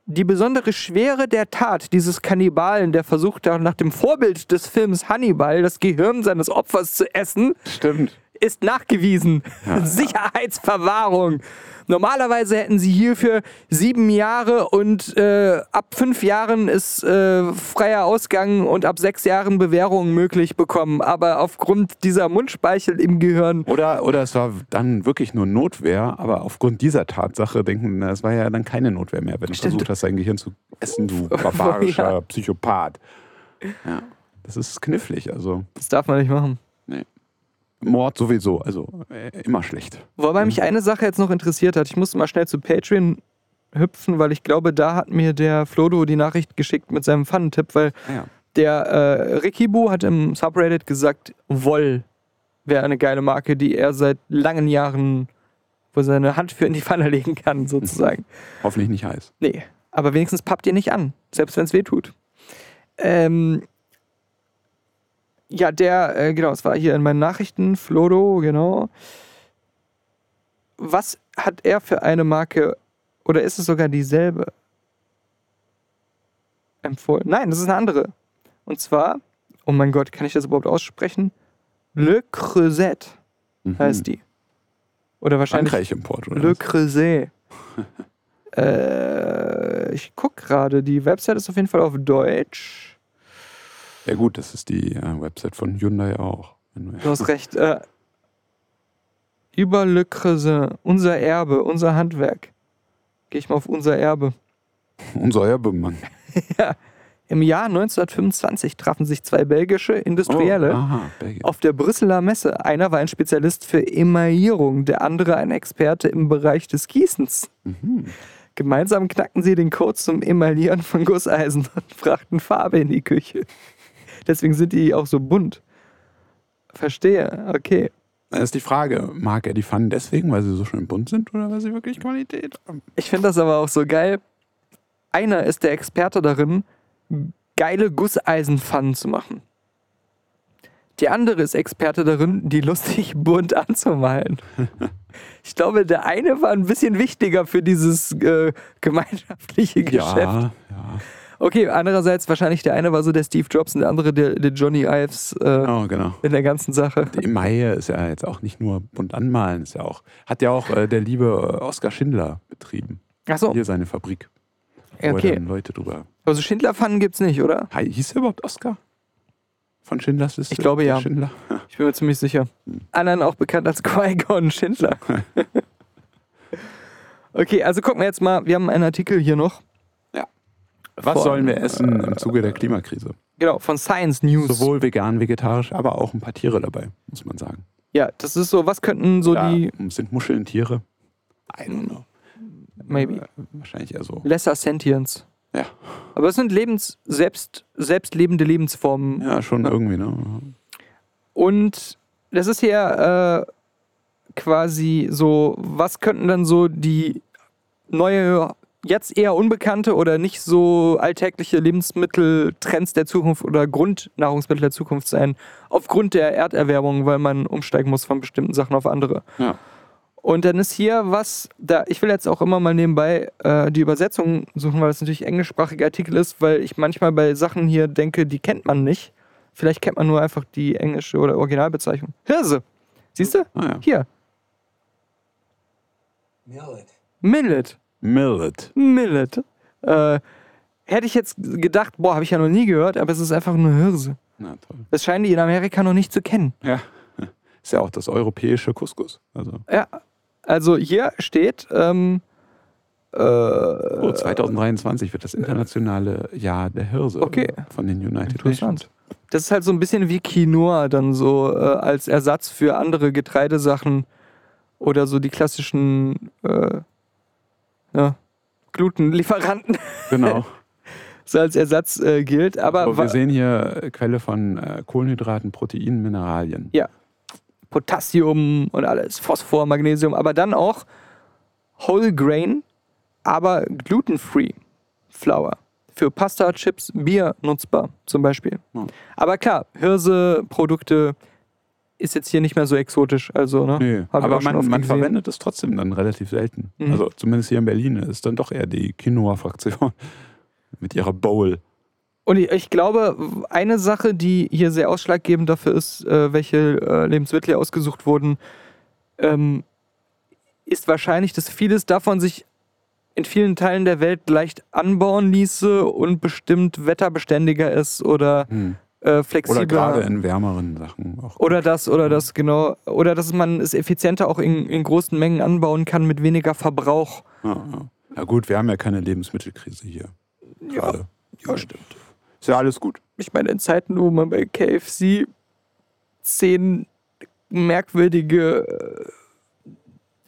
die besondere Schwere der Tat dieses Kannibalen, der versucht nach dem Vorbild des Films Hannibal das Gehirn seines Opfers zu essen, Stimmt. Ist nachgewiesen. Ja. Sicherheitsverwahrung. Normalerweise hätten sie hierfür sieben Jahre und äh, ab fünf Jahren ist äh, freier Ausgang und ab sechs Jahren Bewährung möglich bekommen. Aber aufgrund dieser Mundspeichel im Gehirn. Oder, oder es war dann wirklich nur Notwehr, aber aufgrund dieser Tatsache denken, es war ja dann keine Notwehr mehr, wenn du Stimmt. versucht hast, dein Gehirn zu essen, du barbarischer Ja. Psychopath. Ja, das ist knifflig. Also Das darf man nicht machen. Mord sowieso, also äh, immer schlecht. Wobei mich eine Sache jetzt noch interessiert hat. Ich musste mal schnell zu Patreon hüpfen, weil ich glaube, da hat mir der Flodo die Nachricht geschickt mit seinem Pfannentipp, weil Ah ja. Der äh, Rikibu hat im Subreddit gesagt, Woll wäre eine geile Marke, die er seit langen Jahren, wo seine Hand für in die Pfanne legen kann, sozusagen. Hoffentlich nicht heiß. Nee, aber wenigstens pappt ihr nicht an, selbst wenn es weh tut. Ähm, ja, der, äh, genau, es war hier in meinen Nachrichten, Flodo, genau. Was hat er für eine Marke, oder ist es sogar dieselbe? Empfohlen? Nein, das ist eine andere. Und zwar, oh mein Gott, kann ich das überhaupt aussprechen? Le Creuset Mhm. heißt die. Oder wahrscheinlich Frankreich-Import, oder? Le? Creuset. äh, ich guck gerade, die Website ist auf jeden Fall auf Deutsch. Ja gut, das ist die äh, Website von Hyundai auch. Du hast recht. Äh, über Le Creuset, unser Erbe, unser Handwerk. Gehe ich mal auf unser Erbe. Unser Erbemann. Im Jahr 1925 trafen sich zwei belgische Industrielle Oh, aha, auf der Brüsseler Messe. Einer war ein Spezialist für Emaillierung, der andere ein Experte im Bereich des Gießens. Mhm. Gemeinsam knackten sie den Code zum Emaillieren von Gusseisen und brachten Farbe in die Küche. Deswegen sind die auch so bunt. Verstehe, okay. Dann ist die Frage, mag er die Pfannen deswegen, weil sie so schön bunt sind oder weil sie wirklich Qualität haben? Ich finde das aber auch so geil. Einer ist der Experte darin, geile Gusseisenpfannen zu machen. Der andere ist Experte darin, die lustig bunt anzumalen. Ich glaube, der eine war ein bisschen wichtiger für dieses äh, gemeinschaftliche Geschäft. Ja, ja. Okay, andererseits wahrscheinlich der eine war so der Steve Jobs und der andere der, der Johnny Ives äh, Oh, genau. in der ganzen Sache. Die Maie ist ja jetzt auch nicht nur bunt anmalen, ist ja auch, hat ja auch äh, der liebe Oskar Schindler betrieben. Achso, Hier seine Fabrik. Wo er okay. dann Leute drüber. Also Schindlerpfannen gibt's nicht, oder? Hi, hieß er überhaupt Oskar? Von Schindlers Liste? Ich glaube, Der ja. Schindler? Ich bin mir ziemlich sicher. Anderen auch bekannt als Qui-Gon Schindler. okay, also gucken wir jetzt mal. Wir haben einen Artikel hier noch. Was Von, sollen wir essen im Zuge der Klimakrise? Genau, von Science News. Sowohl vegan, vegetarisch, aber auch ein paar Tiere dabei, muss man sagen. Ja, das ist so, was könnten so Ja, die, Sind Muscheln Tiere? I don't know. maybe, Äh, wahrscheinlich eher so. lesser Sentience. Ja. Aber es sind Lebens, selbst, selbstlebende Lebensformen. Ja, schon irgendwie, ne? Und das ist hier äh, quasi so, was könnten dann so die neue, jetzt eher unbekannte oder nicht so alltägliche Lebensmitteltrends der Zukunft oder Grundnahrungsmittel der Zukunft sein, aufgrund der Erderwärmung, weil man umsteigen muss von bestimmten Sachen auf andere. Ja. Und dann ist hier was, da ich will jetzt auch immer mal nebenbei äh, die Übersetzung suchen, weil es natürlich englischsprachiger Artikel ist, weil ich manchmal bei Sachen hier denke, die kennt man nicht. Vielleicht kennt man nur einfach die englische oder Originalbezeichnung. Hirse. Siehst du? Ah, ja. Hier. Millet. Millet. Millet. Millet. Äh, hätte ich jetzt gedacht, boah, habe ich ja noch nie gehört, aber es ist einfach eine Hirse. Na toll. Das scheinen die in Amerika noch nicht zu kennen. Ja. Ist ja auch das europäische Couscous. Also, Ja. Also hier steht, ähm, äh, oh, 2023 wird das internationale Jahr der Hirse Okay. von den United Nations. Das ist halt so ein bisschen wie Quinoa dann so äh, als Ersatz für andere Getreidesachen oder so die klassischen äh, ja, Glutenlieferanten Genau. so als Ersatz äh, gilt. Aber Aber wir sehen hier äh, Quelle von äh, Kohlenhydraten, Proteinen, Mineralien. Potassium und alles, Phosphor, Magnesium, aber dann auch Whole Grain, aber glutenfree Flour. Für Pasta, Chips, Bier nutzbar zum Beispiel. Ja. Aber klar, Hirse-Produkte ist jetzt hier nicht mehr so exotisch. Also, ne? Ich aber man, man verwendet es trotzdem dann relativ selten. Mhm. Also zumindest hier in Berlin ist dann doch eher die Quinoa-Fraktion mit ihrer Bowl. Und ich, ich glaube, eine Sache, die hier sehr ausschlaggebend dafür ist, äh, welche äh, Lebensmittel hier ausgesucht wurden, ähm, ist wahrscheinlich, dass vieles davon sich in vielen Teilen der Welt leicht anbauen ließe und bestimmt wetterbeständiger ist oder Hm. Äh, Oder flexibler. gerade in wärmeren Sachen auch. Oder das, oder das, genau. Oder dass man es effizienter auch in, in großen Mengen anbauen kann mit weniger Verbrauch. Ja, ja. Na gut, wir haben ja keine Lebensmittelkrise hier. Gerade. ja, stimmt. Ist ja alles gut. Ich meine, in Zeiten, wo man bei KFC zehn merkwürdige äh,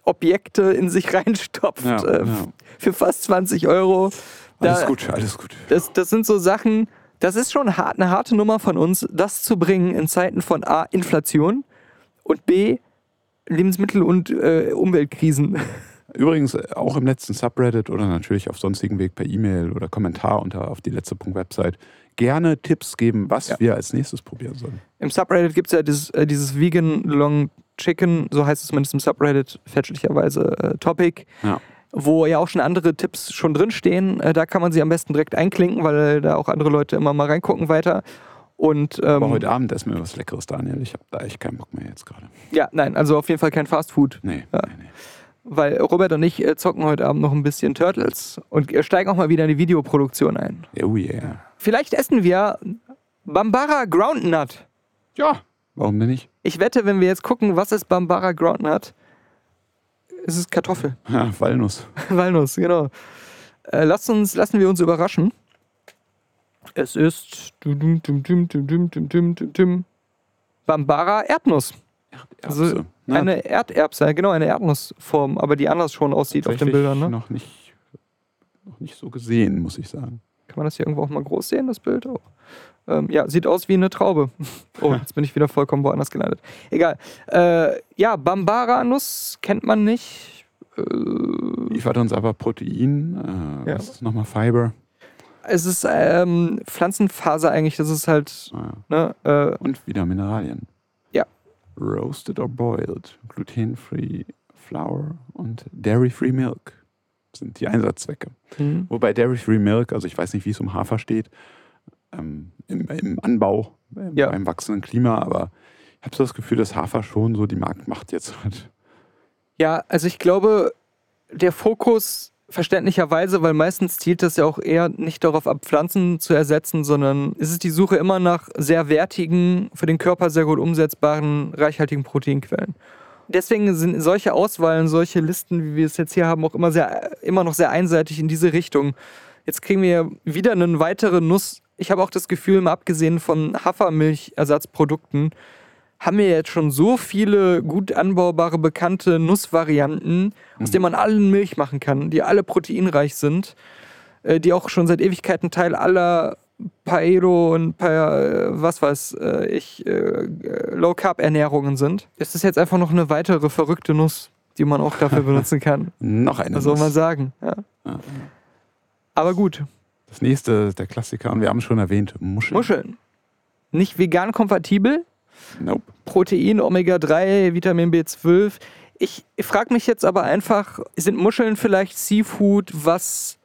Objekte in sich reinstopft Ja, äh, ja. für fast 20 Euro. Alles Da- gut, alles gut. Das, das sind so Sachen, das ist schon eine harte Nummer von uns, das zu bringen in Zeiten von A, Inflation und B, Lebensmittel- und äh, Umweltkrisen. Übrigens äh, auch im letzten Subreddit oder natürlich auf sonstigen Weg per E-Mail oder Kommentar unter auf die letzte.website gerne Tipps geben, was Ja. wir als nächstes probieren sollen. Im Subreddit gibt es ja dieses, äh, dieses Vegan Long Chicken, so heißt es zumindest im Subreddit, fälschlicherweise äh, Topic, Ja. Wo ja auch schon andere Tipps schon drinstehen. Äh, da kann man sie am besten direkt einklinken, weil da auch andere Leute immer mal reingucken weiter. Und ähm, Aber heute Abend essen wir was Leckeres, Daniel. Ich habe da echt keinen Bock mehr jetzt gerade. ja, nein, also auf jeden Fall kein Fast Food. Nee, Ja. nee, nee. Weil Robert und ich äh, zocken heute Abend noch ein bisschen Turtles und äh, steigen auch mal wieder in die Videoproduktion ein. Oh yeah. Vielleicht essen wir Bambara Groundnut. Ja, warum denn nicht? Ich wette, wenn wir jetzt gucken, was ist Bambara Groundnut, es ist Kartoffel. Ja, Walnuss. Walnuss, genau. Äh, lass uns, lassen wir uns überraschen. Es ist Bambara Erdnuss. Erderbse. Also eine. Erderbse, genau, eine Erdnussform, aber die anders schon aussieht auf den Bildern. Ne? Noch, nicht, noch nicht so gesehen, muss ich sagen. Kann man das hier irgendwo auch mal groß sehen, das Bild? Oh. Ähm, ja, sieht aus wie eine Traube. Oh, jetzt bin ich wieder vollkommen woanders gelandet. Egal. Äh, ja, Bambara-Nuss kennt man nicht. Äh, Liefert uns aber Protein. Äh, Ja. Was ist nochmal Fiber? es ist ähm, Pflanzenfaser eigentlich, das ist halt, Ah, ne, äh, Und wieder Mineralien. Ja. Roasted or boiled. Gluten-free Flour und Dairy-free Milk sind die Einsatzzwecke. hm. Wobei Dairy-free Milk, also ich weiß nicht, wie es um Hafer steht, ähm, im, im Anbau, beim, Ja. beim wachsenden Klima, aber ich habe so das Gefühl, dass Hafer schon so die Marktmacht jetzt hat. Ja, also ich glaube, der Fokus verständlicherweise, weil meistens zielt das ja auch eher nicht darauf ab, Pflanzen zu ersetzen, sondern es ist die Suche immer nach sehr wertigen, für den Körper sehr gut umsetzbaren, reichhaltigen Proteinquellen. Deswegen sind solche Auswahlen, solche Listen, wie wir es jetzt hier haben, auch immer, sehr, immer noch sehr einseitig in diese Richtung. Jetzt kriegen wir wieder einen weiteren Nuss. Ich habe auch das Gefühl, mal abgesehen von Hafermilchersatzprodukten, haben wir jetzt schon so viele gut anbaubare, bekannte Nussvarianten, aus denen man allen Milch machen kann, die alle proteinreich sind, äh, die auch schon seit Ewigkeiten Teil aller Paedo und pa äh, was weiß äh, ich, Low Carb Ernährungen sind, ist es jetzt einfach noch eine weitere verrückte Nuss, die man auch dafür benutzen kann. Noch eine. Soll man sagen? Ja. Ja. Aber gut, Das nächste ist der Klassiker und wir haben es schon erwähnt, Muscheln. Muscheln. Nicht vegan kompatibel, Nope. Protein, Omega-3, Vitamin B12. Ich, ich frage mich jetzt aber einfach, sind Muscheln vielleicht Seafood, was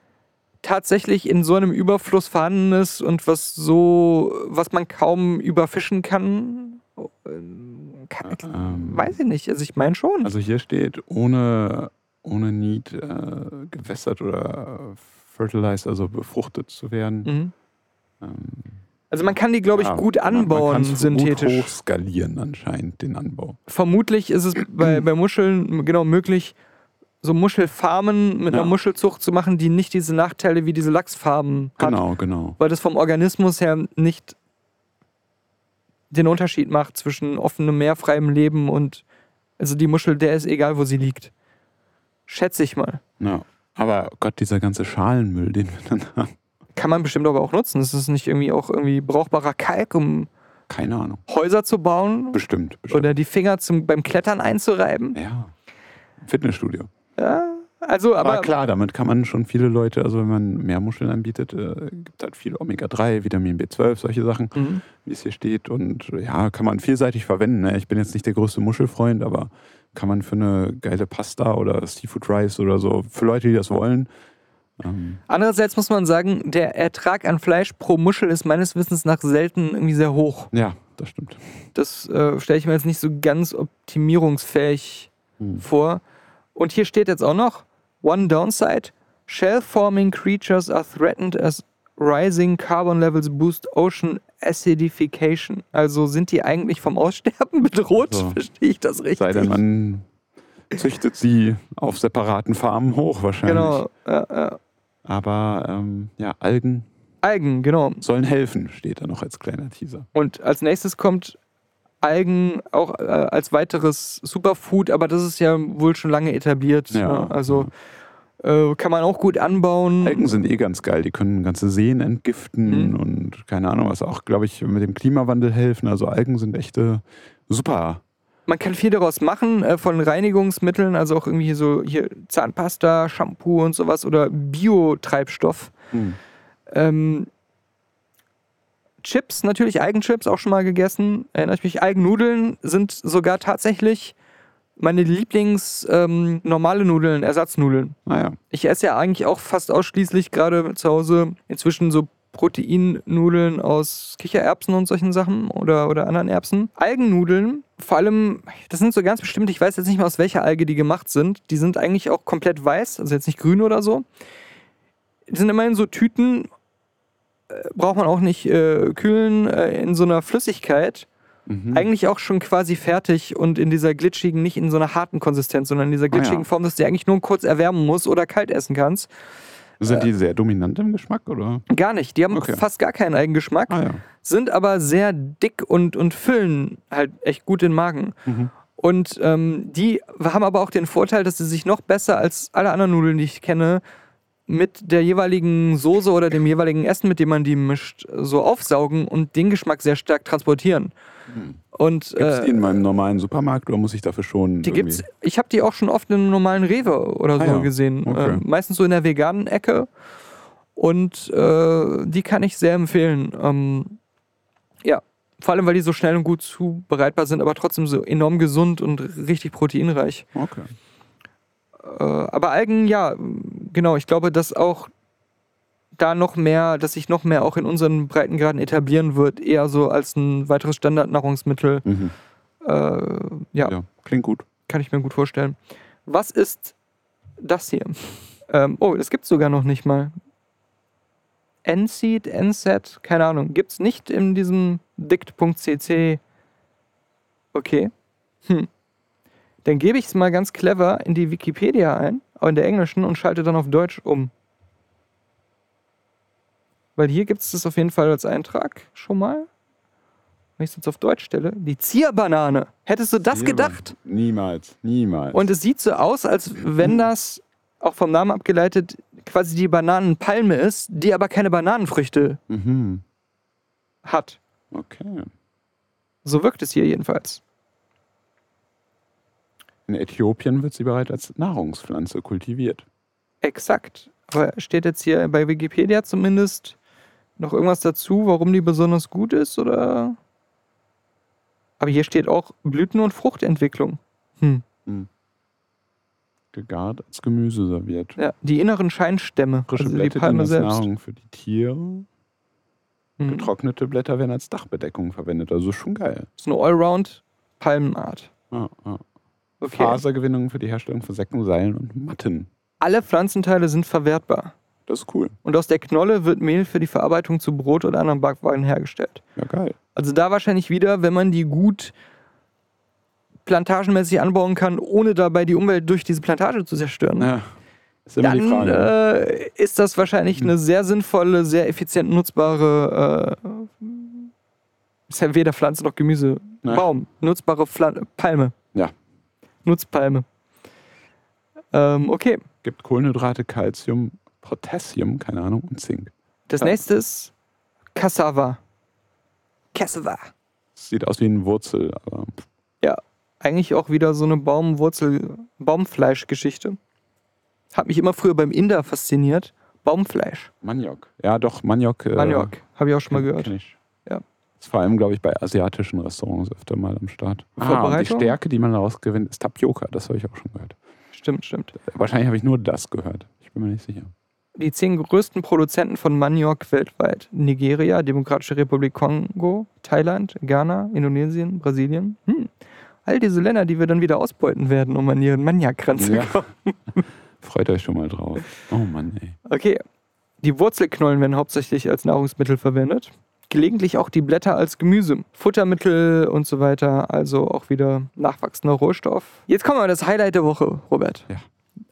tatsächlich in so einem Überfluss vorhanden ist und was so, was man kaum überfischen kann? Kann Ähm, weiß ich nicht. Also ich meine schon. Also hier steht, ohne, ohne Need äh, gewässert oder fertilized, also befruchtet zu werden. Mhm. Ähm, Also man kann die, glaube ich, ja, gut man- man anbauen, kann's Gut synthetisch. hochskalieren anscheinend, den Anbau. Vermutlich ist es bei, bei Muscheln genau möglich, so Muschelfarmen mit Ja. einer Muschelzucht zu machen, die nicht diese Nachteile wie diese Lachsfarben hat. Genau, genau. weil das vom Organismus her nicht den Unterschied macht zwischen offenem, meerfreiem Leben und also die Muschel, der ist egal, wo sie liegt. Schätze ich mal. Ja. Aber oh Gott, dieser ganze Schalenmüll, den wir dann haben. Kann man bestimmt aber auch nutzen. Ist nicht irgendwie auch irgendwie brauchbarer Kalk, um Keine Ahnung. Häuser zu bauen Bestimmt, bestimmt. oder die Finger zum, beim Klettern einzureiben. ja. Fitnessstudio. Ja, also, Aber aber klar, damit kann man schon viele Leute, also wenn man mehr Muscheln anbietet, äh, gibt halt viel Omega-3, Vitamin B12, solche Sachen, Mhm. wie es hier steht. Und ja, kann man vielseitig verwenden. Ne? Ich bin jetzt nicht der größte Muschelfreund, aber kann man für eine geile Pasta oder Seafood Rice oder so, für Leute, die das wollen. Ähm, andererseits muss man sagen, der Ertrag an Fleisch pro Muschel ist meines Wissens nach selten irgendwie sehr hoch. ja, das stimmt. Das äh, stelle ich mir jetzt nicht so ganz optimierungsfähig Hm. vor. Und hier steht jetzt auch noch: One downside: Shell-forming creatures are threatened as rising carbon levels boost ocean acidification. Also sind die eigentlich vom Aussterben bedroht? So. Verstehe ich das richtig? Sei denn, man züchtet sie auf separaten Farmen hoch wahrscheinlich. genau. Ja, ja. Aber ähm, ja, Algen Algen, genau. sollen helfen, steht da noch als kleiner Teaser. Und als nächstes kommt Algen auch äh, als weiteres Superfood, aber das ist ja wohl schon lange etabliert. Ja. Ne? Also äh, kann man auch gut anbauen. Algen sind eh ganz geil. Die können ganze Seen entgiften Mhm. und keine Ahnung, was auch, glaube ich, mit dem Klimawandel helfen. Also Algen sind echte super. Man kann viel daraus machen, äh, von Reinigungsmitteln, also auch irgendwie so hier Zahnpasta, Shampoo und sowas oder Biotreibstoff. Hm. Ähm, Chips, natürlich Eigenchips, auch schon mal gegessen. Erinnere ich mich, Eigennudeln sind sogar tatsächlich meine Lieblings ähm, normale Nudeln, Ersatznudeln. Naja, Ich esse ja eigentlich auch fast ausschließlich gerade zu Hause inzwischen so Proteinnudeln aus Kichererbsen und solchen Sachen oder, oder anderen Erbsen. Algennudeln, vor allem, das sind so ganz bestimmt, ich weiß jetzt nicht mehr aus welcher Alge die gemacht sind. Die sind eigentlich auch komplett weiß, also jetzt nicht grün oder so. Die sind immer in so Tüten, äh, braucht man auch nicht äh, kühlen, äh, in so einer Flüssigkeit. Mhm. Eigentlich auch schon quasi fertig und in dieser glitschigen, nicht in so einer harten Konsistenz, sondern in dieser glitschigen Ah, ja. Form, dass du die eigentlich nur kurz erwärmen musst oder kalt essen kannst. sind die sehr dominant im Geschmack, oder? Gar nicht. Die haben Okay. fast gar keinen Eigengeschmack, Ah ja. sind aber sehr dick und, und füllen halt echt gut den Magen. Mhm. Und ähm, die haben aber auch den Vorteil, dass sie sich noch besser als alle anderen Nudeln, die ich kenne, mit der jeweiligen Soße oder dem jeweiligen Essen, mit dem man die mischt, so aufsaugen und den Geschmack sehr stark transportieren. Und Gibt es äh, die in meinem normalen Supermarkt oder muss ich dafür schon die irgendwie... gibt's. Ich habe die auch schon oft in einem normalen Rewe oder so Ah ja, gesehen. okay. Äh, meistens so in der veganen Ecke. Und äh, die kann ich sehr empfehlen. Ähm, ja, vor allem, weil die so schnell und gut zubereitbar sind, aber trotzdem so enorm gesund und richtig proteinreich. Okay. Äh, aber Algen, ja, genau. Ich glaube, dass auch da noch mehr, dass sich noch mehr auch in unseren Breitengraden etablieren wird, eher so als ein weiteres Standardnahrungsmittel. Mhm. Äh, ja. Ja, klingt gut. Kann ich mir gut vorstellen. Was ist das hier? Ähm, oh, das gibt's sogar noch nicht mal. NSEED, NSET, keine Ahnung. Gibt's nicht in diesem dict.cc. Okay. Hm. Dann gebe ich es mal ganz clever in die Wikipedia ein, auch in der englischen, und schalte dann auf Deutsch um. Weil hier gibt es das auf jeden Fall als Eintrag schon mal. Wenn ich es jetzt auf Deutsch stelle. Die Zierbanane. Hättest du das Hier, gedacht? Niemals, niemals. Und es sieht so aus, als wenn das, auch vom Namen abgeleitet, quasi die Bananenpalme ist, die aber keine Bananenfrüchte mhm. hat. Okay. So wirkt es hier jedenfalls. In Äthiopien wird sie bereits als Nahrungspflanze kultiviert. Exakt. Aber steht jetzt hier bei Wikipedia zumindest noch irgendwas dazu, warum die besonders gut ist? Oder? Aber hier steht auch Blüten- und Fruchtentwicklung. Hm. Gegart als Gemüse serviert. Ja, die inneren Scheinstämme, Frische also die Blätter dienen Palme selbst. Nahrung für die Tiere. Mhm. Getrocknete Blätter werden als Dachbedeckung verwendet. Also schon geil. Das ist eine Allround-Palmenart. Ja, ja. Okay. Fasergewinnung für die Herstellung von Säcken, Seilen und Matten. Alle Pflanzenteile sind verwertbar. Das ist cool. Und aus der Knolle wird Mehl für die Verarbeitung zu Brot oder anderen Backwaren hergestellt. Ja, geil. Also da wahrscheinlich wieder, wenn man die gut plantagenmäßig anbauen kann, ohne dabei die Umwelt durch diese Plantage zu zerstören. Ja. Ist immer die dann Frage. ne? äh, ist das wahrscheinlich Hm. eine sehr sinnvolle, sehr effizient nutzbare, äh, ist ja weder Pflanze noch Gemüse, Ja. Baum, nutzbare Pflan Palme. Ja. Nutzpalme. Ähm, okay, Gibt Kohlenhydrate, Calcium, Potassium, keine Ahnung, und Zink. das Ja. nächste ist Cassava. Cassava. Sieht aus wie eine Wurzel, aber Eigentlich auch wieder so eine Baumwurzel, Baumfleischgeschichte. Hat mich immer früher beim Inder fasziniert. Baumfleisch. Maniok. Ja, doch, Maniok. äh, Maniok. Habe ich auch schon mal gehört. ich. Ja. Ist vor allem, glaube ich, bei asiatischen Restaurants öfter mal am Start. Ah, und die? Stärke, die man daraus gewinnt, ist Tapioca. Das habe ich auch schon gehört. Stimmt, stimmt. Wahrscheinlich habe ich nur das gehört. Ich bin mir nicht sicher. Die zehn größten Produzenten von Maniok weltweit. Nigeria, Demokratische Republik Kongo, Thailand, Ghana, Indonesien, Brasilien. Hm. All diese Länder, die wir dann wieder ausbeuten werden, um an ihren Maniak ranzukommen. Ja. Freut euch schon mal drauf. Oh Mann, ey. Okay. Die Wurzelknollen werden hauptsächlich als Nahrungsmittel verwendet. Gelegentlich auch die Blätter als Gemüse, Futtermittel und so weiter. Also auch wieder nachwachsender Rohstoff. Jetzt kommen wir das Highlight der Woche, Robert. Ja.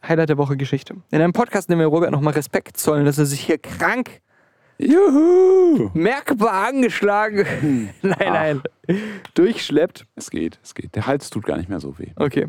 Highlight der Woche Geschichte. In einem Podcast nehmen wir Robert nochmal Respekt zollen, dass er sich hier krank Juhu! merkbar angeschlagen, nein, nein, durchschleppt. Es geht, es geht. Der Hals tut gar nicht mehr so weh. Okay.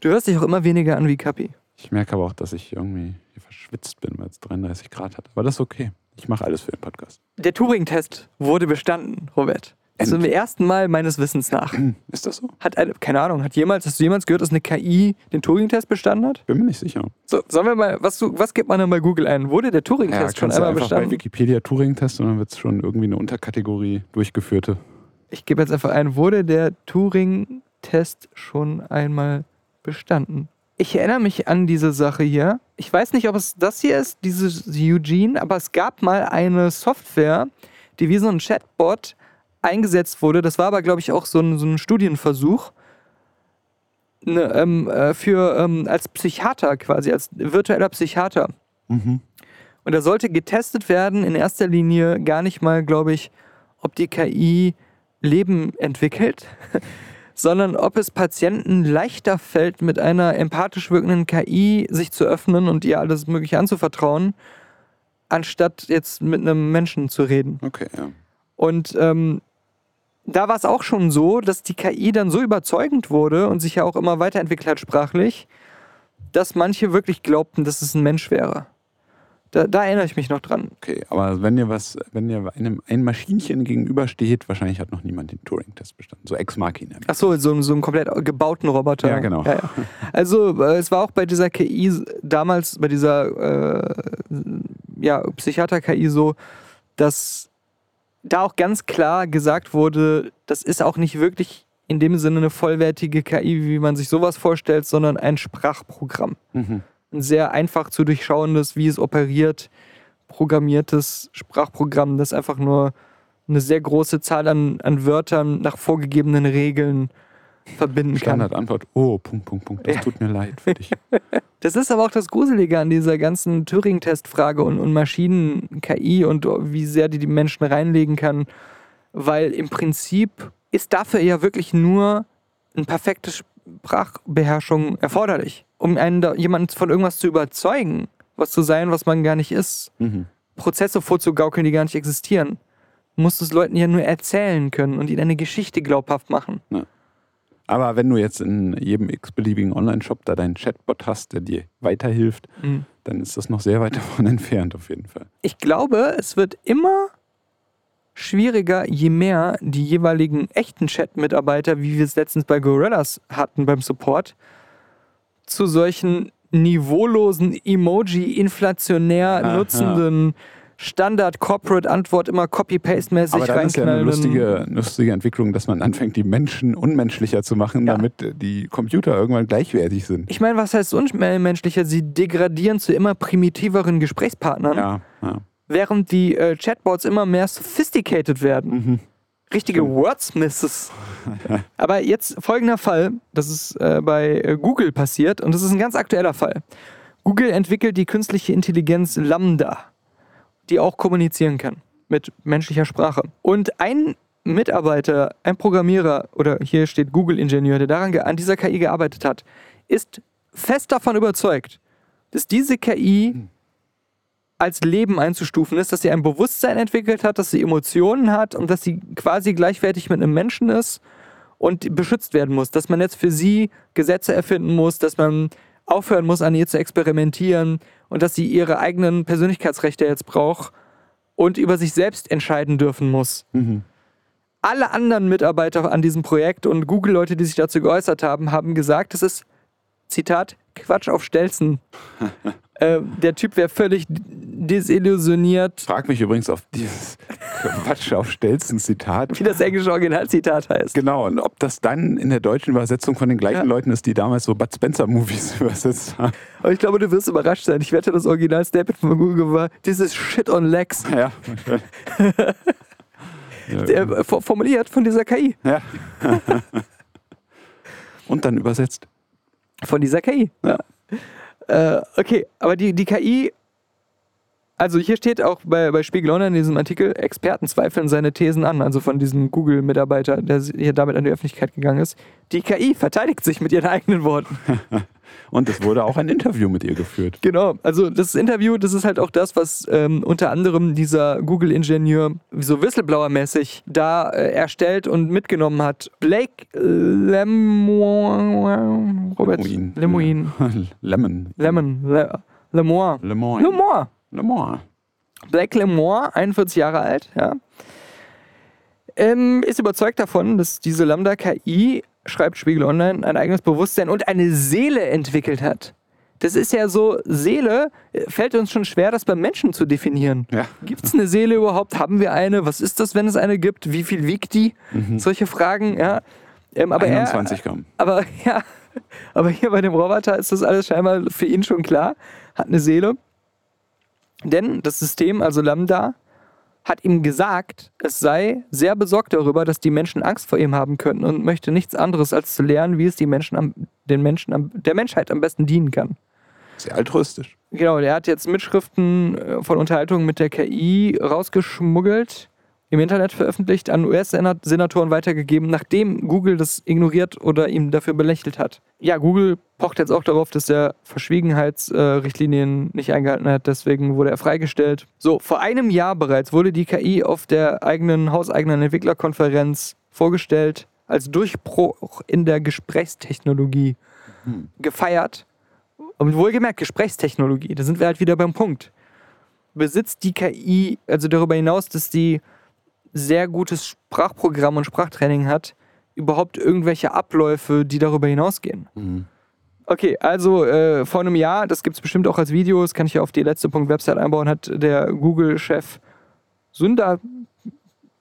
Du hörst dich auch immer weniger an wie Kapi. Ich merke aber auch, dass ich irgendwie hier verschwitzt bin, weil es 33 Grad hat. Aber das ist okay. Ich mache alles für den Podcast. Der Turing-Test wurde bestanden, Robert. Zum ersten Mal meines Wissens nach. Ist das so? Hat eine, keine Ahnung, hat jemals, hast du jemals gehört, dass eine KI den Turing-Test bestanden hat? Bin mir nicht sicher. So, sollen wir mal, was, was gibt man dann bei Google ein? Wurde der Turing-Test schon kannst du einmal einfach bei bestanden? Wikipedia Turing-Test und dann wird es schon irgendwie eine Unterkategorie durchgeführte. Ich gebe jetzt einfach ein, wurde der Turing-Test schon einmal bestanden? Ich erinnere mich an diese Sache hier. Ich weiß nicht, ob es das hier ist, dieses Eugene, aber es gab mal eine Software, die wie so ein Chatbot eingesetzt wurde. Das war aber, glaube ich, auch so ein, so ein Studienversuch. Ne, ähm, äh, für ähm, als Psychiater quasi, als virtueller Psychiater. Mhm. Und da sollte getestet werden, in erster Linie gar nicht mal, glaube ich, ob die KI Leben entwickelt, sondern ob es Patienten leichter fällt, mit einer empathisch wirkenden KI sich zu öffnen und ihr alles Mögliche anzuvertrauen, anstatt jetzt mit einem Menschen zu reden. Okay, ja. Und ähm, da war es auch schon so, dass die KI dann so überzeugend wurde und sich ja auch immer weiterentwickelt hat sprachlich, dass manche wirklich glaubten, dass es ein Mensch wäre. Da, da erinnere ich mich noch dran. Okay, aber wenn ihr was, wenn ihr einem ein Maschinchen gegenübersteht, wahrscheinlich hat noch niemand den Turing-Test bestanden. So Ex Machina. Ach so, so, so einen komplett gebauten Roboter. Ja, genau. Ja, ja. Also äh, es war auch bei dieser KI damals, bei dieser äh, ja, Psychiater-KI so, dass da auch ganz klar gesagt wurde, das ist auch nicht wirklich in dem Sinne eine vollwertige KI, wie man sich sowas vorstellt, sondern ein Sprachprogramm. Mhm. Ein sehr einfach zu durchschauendes, wie es operiert, programmiertes Sprachprogramm, das einfach nur eine sehr große Zahl an, an Wörtern nach vorgegebenen Regeln verbinden kann. Standardantwort, oh, Punkt, Punkt, Punkt, das Ja. tut mir leid für dich. Das ist aber auch das Gruselige an dieser ganzen Turing-Test-Frage und, und Maschinen-KI und wie sehr die die Menschen reinlegen kann, weil im Prinzip ist dafür ja wirklich nur eine perfekte Sprachbeherrschung erforderlich, um einen da, jemanden von irgendwas zu überzeugen, was zu sein, was man gar nicht ist. Mhm. Prozesse vorzugaukeln, die gar nicht existieren. Du musst es Leuten ja nur erzählen können und ihnen eine Geschichte glaubhaft machen. Aber wenn du jetzt in jedem x-beliebigen Online-Shop da deinen Chatbot hast, der dir weiterhilft, Mhm. dann ist das noch sehr weit davon entfernt, auf jeden Fall. ich glaube, es wird immer schwieriger, je mehr die jeweiligen echten Chat-Mitarbeiter, wie wir es letztens bei Gorillas hatten beim Support, zu solchen niveaulosen Emoji inflationär Ah, nutzenden Standard-Corporate-Antwort immer Copy-Paste-mäßig Aber dann ist ja eine lustige, lustige Entwicklung, dass man anfängt, die Menschen unmenschlicher zu machen, Ja. damit die Computer irgendwann gleichwertig sind. Ich meine, was heißt unmenschlicher? Sie degradieren zu immer primitiveren Gesprächspartnern, Ja, ja. während die äh, Chatbots immer mehr sophisticated werden. Mhm. Richtige Wordsmiths. Aber jetzt folgender Fall, das ist äh, bei äh, Google passiert und das ist ein ganz aktueller Fall. Google entwickelt die künstliche Intelligenz Lambda, die auch kommunizieren kann mit menschlicher Sprache. Und ein Mitarbeiter, ein Programmierer oder hier steht Google-Ingenieur, der daran an dieser KI gearbeitet hat, ist fest davon überzeugt, dass diese KI als Leben einzustufen ist, dass sie ein Bewusstsein entwickelt hat, dass sie Emotionen hat und dass sie quasi gleichwertig mit einem Menschen ist und beschützt werden muss. Dass man jetzt für sie Gesetze erfinden muss, dass man aufhören muss, an ihr zu experimentieren und dass sie ihre eigenen Persönlichkeitsrechte jetzt braucht und über sich selbst entscheiden dürfen muss. Mhm. Alle anderen Mitarbeiter an diesem Projekt und Google-Leute, die sich dazu geäußert haben, haben gesagt, es ist, Zitat, Quatsch auf Stelzen. äh, der Typ wäre völlig desillusioniert, Frag mich übrigens auf dieses Quatsch auf Stelzen Zitat. wie das englische Originalzitat heißt. Genau, und ob das dann in der deutschen Übersetzung von den gleichen Ja. Leuten ist, die damals so Bud Spencer-Movies übersetzt haben. Aber ich glaube, du wirst überrascht sein. Ich wette, das Original-Statement von Google war, this is shit on legs. Ja. Der, äh, for- formuliert von dieser KI. ja. Und dann übersetzt. Von dieser KI. Ja. Äh, okay, aber die, die KI, also hier steht auch bei, bei Spiegel Online in diesem Artikel, Experten zweifeln seine Thesen an, also von diesem Google-Mitarbeiter, der hier damit an die Öffentlichkeit gegangen ist. Die KI verteidigt sich mit ihren eigenen Worten. Und es wurde auch ein Interview mit ihr geführt. Genau, also das Interview, das ist halt auch das, was ähm, unter anderem dieser Google-Ingenieur so Whistleblower-mäßig da äh, erstellt und mitgenommen hat. Blake Lemoine, Robert Lemoine. Lemoine, Lemon. Lemon, Le, Lemoine, Lemoine. Lemoine. Lemoine. Blake Lemoine, 41 Jahre alt, ja, ähm, ist überzeugt davon, dass diese Lambda-KI, schreibt Spiegel Online, ein eigenes Bewusstsein und eine Seele entwickelt hat. Das ist ja so, Seele äh, fällt uns schon schwer, das beim Menschen zu definieren. Ja. Gibt es eine Seele überhaupt? Haben wir eine? Was ist das, wenn es eine gibt? Wie viel wiegt die? Solche Fragen, ja. Ähm, aber 21 er, Gramm. aber ja, aber hier bei dem Roboter ist das alles scheinbar für ihn schon klar. Hat eine Seele. Denn das System, also Lambda, hat ihm gesagt, es sei sehr besorgt darüber, dass die Menschen Angst vor ihm haben könnten und möchte nichts anderes als zu lernen, wie es die Menschen am, den Menschen am, der Menschheit am besten dienen kann. Sehr altruistisch. Genau, der hat jetzt Mitschriften äh, von Unterhaltungen mit der KI rausgeschmuggelt, im Internet veröffentlicht, an US-Senatoren weitergegeben, nachdem Google das ignoriert oder ihm dafür belächelt hat. Ja, Google pocht jetzt auch darauf, dass er Verschwiegenheitsrichtlinien nicht eingehalten hat, deswegen wurde er freigestellt. So, vor einem Jahr bereits wurde die KI auf der eigenen hauseigenen Entwicklerkonferenz vorgestellt als Durchbruch in der Gesprächstechnologie gefeiert. Und wohlgemerkt, Gesprächstechnologie, da sind wir halt wieder beim Punkt. Besitzt die KI, also darüber hinaus, dass die sehr gutes Sprachprogramm und Sprachtraining hat, überhaupt irgendwelche Abläufe, die darüber hinausgehen? Okay, also äh, vor einem Jahr, das gibt es bestimmt auch als Video, das kann ich ja auf die letzte Punkt Website einbauen, hat der Google-Chef Sundar,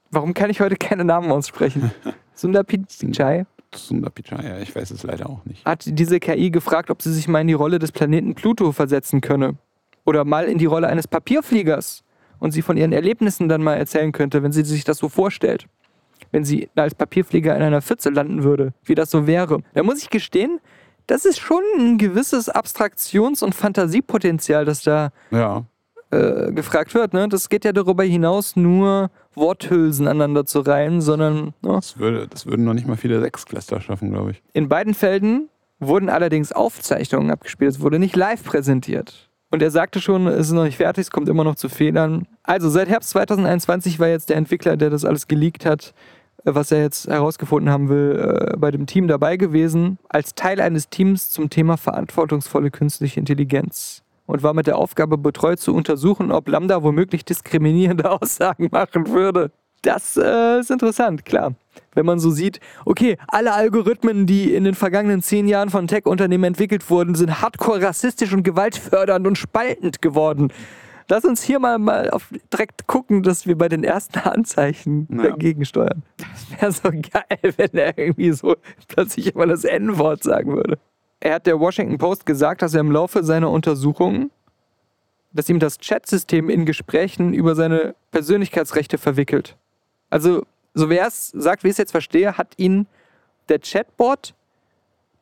warum kann ich heute keine Namen aussprechen? Sundar Pichai Sundar Pichai, ja, ich weiß es leider auch nicht. hat diese KI gefragt, ob sie sich mal in die Rolle des Planeten Pluto versetzen könne. Oder mal in die Rolle eines Papierfliegers. Und sie von ihren Erlebnissen dann mal erzählen könnte, wenn sie sich das so vorstellt. Wenn sie als Papierflieger in einer Pfütze landen würde, wie das so wäre. Da muss ich gestehen, das ist schon ein gewisses Abstraktions- und Fantasiepotenzial, das da Ja. äh, gefragt wird. Ne? Das geht ja darüber hinaus, nur Worthülsen aneinander zu reihen, sondern ne? Das, würde, das würden noch nicht mal viele Sechsklässler schaffen, glaube ich. In beiden Fällen wurden allerdings Aufzeichnungen abgespielt. Es wurde nicht live präsentiert. Und er sagte schon, es ist noch nicht fertig, es kommt immer noch zu Fehlern. Also seit Herbst 2021 war jetzt der Entwickler, der das alles geleakt hat, äh, was er jetzt herausgefunden haben will, äh, bei dem Team dabei gewesen, als Teil eines Teams zum Thema verantwortungsvolle künstliche Intelligenz. Und war mit der Aufgabe betreut zu untersuchen, ob Lambda womöglich diskriminierende Aussagen machen würde. Das äh, ist interessant, klar. Wenn man so sieht, okay, alle Algorithmen, die in den vergangenen zehn Jahren von Tech-Unternehmen entwickelt wurden, sind hardcore rassistisch und gewaltfördernd und spaltend geworden. Lass uns hier mal, mal auf, direkt gucken, dass wir bei den ersten Anzeichen Ja. dagegen steuern. Das wäre so geil, wenn er irgendwie so plötzlich immer das N-Wort sagen würde. Er hat der Washington Post gesagt, dass er im Laufe seiner Untersuchungen, dass ihm das Chatsystem in Gesprächen über seine Persönlichkeitsrechte verwickelt. Also, so wie er es sagt, wie ich es jetzt verstehe, hat ihn der Chatbot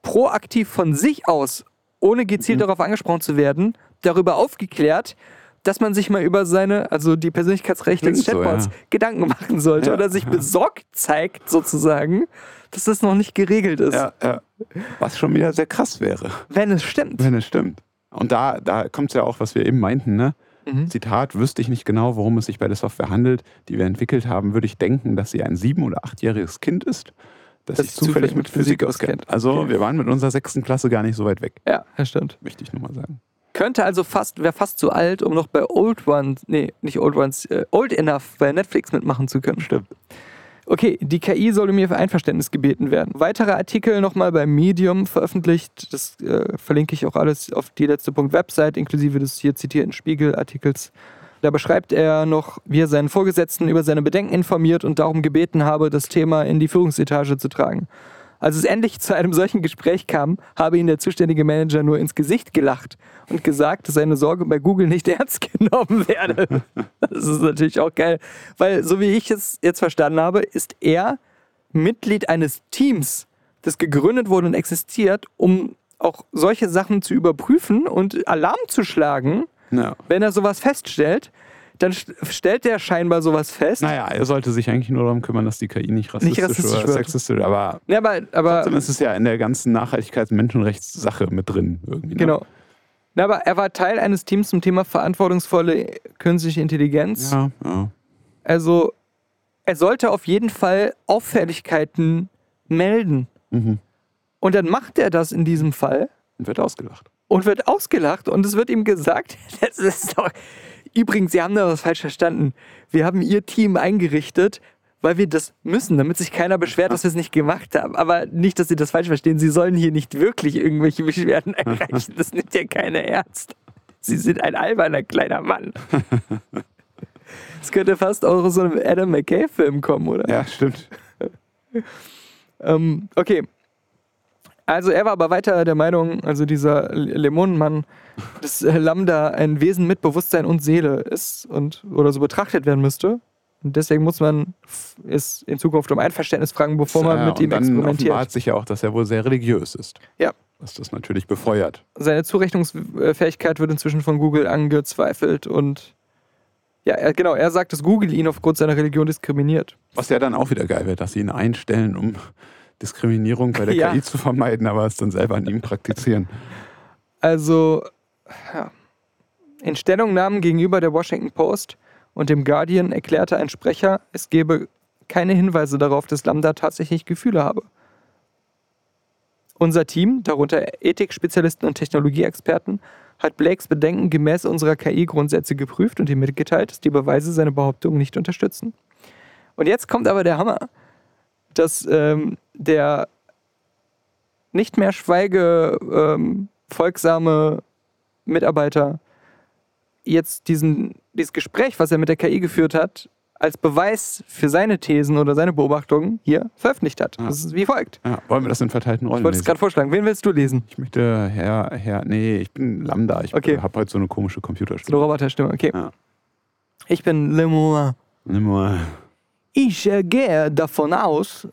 proaktiv von sich aus, ohne gezielt darauf angesprochen zu werden, darüber aufgeklärt, dass man sich mal über seine, also die Persönlichkeitsrechte des Klingt so, Chatbots ja. Gedanken machen sollte Ja, oder sich ja. besorgt zeigt, sozusagen, dass das noch nicht geregelt ist, Ja, ja. Was schon wieder sehr krass wäre, wenn es stimmt. wenn es stimmt. Und da, da kommt es ja auch, was wir eben meinten, ne? Mhm. Zitat, wüsste ich nicht genau, worum es sich bei der Software handelt, die wir entwickelt haben, würde ich denken, dass sie ein sieben- oder achtjähriges Kind ist, das, Das sich zufällig mit Physik auskennt. Also Okay. wir waren mit unserer sechsten Klasse gar nicht so weit weg, Ja, das stimmt. möchte ich nur mal sagen. Könnte also fast, wäre fast zu alt, um noch bei Old Ones, nee, nicht Old Ones, äh, Old Enough bei Netflix mitmachen zu können. Stimmt. Okay, die KI soll um ihr Einverständnis gebeten werden. Weitere Artikel nochmal bei Medium veröffentlicht. Das äh, verlinke ich auch alles auf die letzte Punkt Website, inklusive des hier zitierten Spiegelartikels. Da beschreibt er noch, wie er seinen Vorgesetzten über seine Bedenken informiert und darum gebeten habe, das Thema in die Führungsetage zu tragen. Als es endlich zu einem solchen Gespräch kam, habe ihn der zuständige Manager nur ins Gesicht gelacht und gesagt, dass seine Sorge bei Google nicht ernst genommen werde. Das ist natürlich auch geil, weil so wie ich es jetzt verstanden habe, ist er Mitglied eines Teams, das gegründet wurde und existiert, um auch solche Sachen zu überprüfen und Alarm zu schlagen, Ja. wenn er sowas feststellt. Dann st- stellt er scheinbar sowas fest. Naja, er sollte sich eigentlich nur darum kümmern, dass die KI nicht rassistisch, rassistisch oder wird. sexistisch aber Ja, aber, aber trotzdem ist es ja in der ganzen Nachhaltigkeits-Menschenrechtssache mit drin. Irgendwie, ne? Genau. Na, aber er war Teil eines Teams zum Thema verantwortungsvolle künstliche Intelligenz. Ja, ja. Also, er sollte auf jeden Fall Auffälligkeiten melden. Mhm. Und dann macht er das in diesem Fall Und wird ausgelacht. und wird ausgelacht und es wird ihm gesagt, das ist doch. Übrigens, Sie haben da was falsch verstanden. Wir haben Ihr Team eingerichtet, weil wir das müssen, damit sich keiner beschwert, dass wir es nicht gemacht haben. Aber nicht, dass Sie das falsch verstehen. Sie sollen hier nicht wirklich irgendwelche Beschwerden erreichen. Das nimmt ja keiner ernst. Sie sind ein alberner kleiner Mann. Es könnte fast auch aus so einem Adam McKay-Film kommen, oder? Ja, stimmt. Ähm, okay. Also er war aber weiter der Meinung, also dieser Lemonenmann, dass äh, Lambda ein Wesen mit Bewusstsein und Seele ist und oder so betrachtet werden müsste. Und deswegen muss man es in Zukunft um Einverständnis fragen, bevor man Ja, mit und ihm dann experimentiert. offenbart sich ja auch, dass er wohl sehr religiös ist. Ja. Was das natürlich befeuert. Seine Zurechnungsfähigkeit wird inzwischen von Google angezweifelt und ja, er, genau, er sagt, dass Google ihn aufgrund seiner Religion diskriminiert. Was ja dann auch wieder geil wäre, dass sie ihn einstellen, um Diskriminierung bei der Ja. KI zu vermeiden, aber es dann selber an ihm praktizieren. Also, ja. in Stellungnahmen gegenüber der Washington Post und dem Guardian erklärte ein Sprecher, es gebe keine Hinweise darauf, dass Lambda tatsächlich Gefühle habe. Unser Team, darunter Ethikspezialisten und Technologieexperten, hat Blakes Bedenken gemäß unserer KI-Grundsätze geprüft und ihm mitgeteilt, dass die Beweise seine Behauptung nicht unterstützen. Und jetzt kommt aber der Hammer, dass ähm, der nicht mehr schweige ähm, folgsame Mitarbeiter jetzt diesen, dieses Gespräch, was er mit der KI geführt hat, als Beweis für seine Thesen oder seine Beobachtungen hier veröffentlicht hat. Ja. Das ist wie folgt. Ja, wollen wir das in verteilten Rollen Ich wollte es gerade vorschlagen. Wen willst du lesen? Ich möchte Herr, Herr, nee, ich bin Lambda. Ich Okay. habe heute so eine komische Eine Computerstimme. Roboterstimme, okay. Ja. Ich bin Le Moin. Ich äh, gehe davon aus,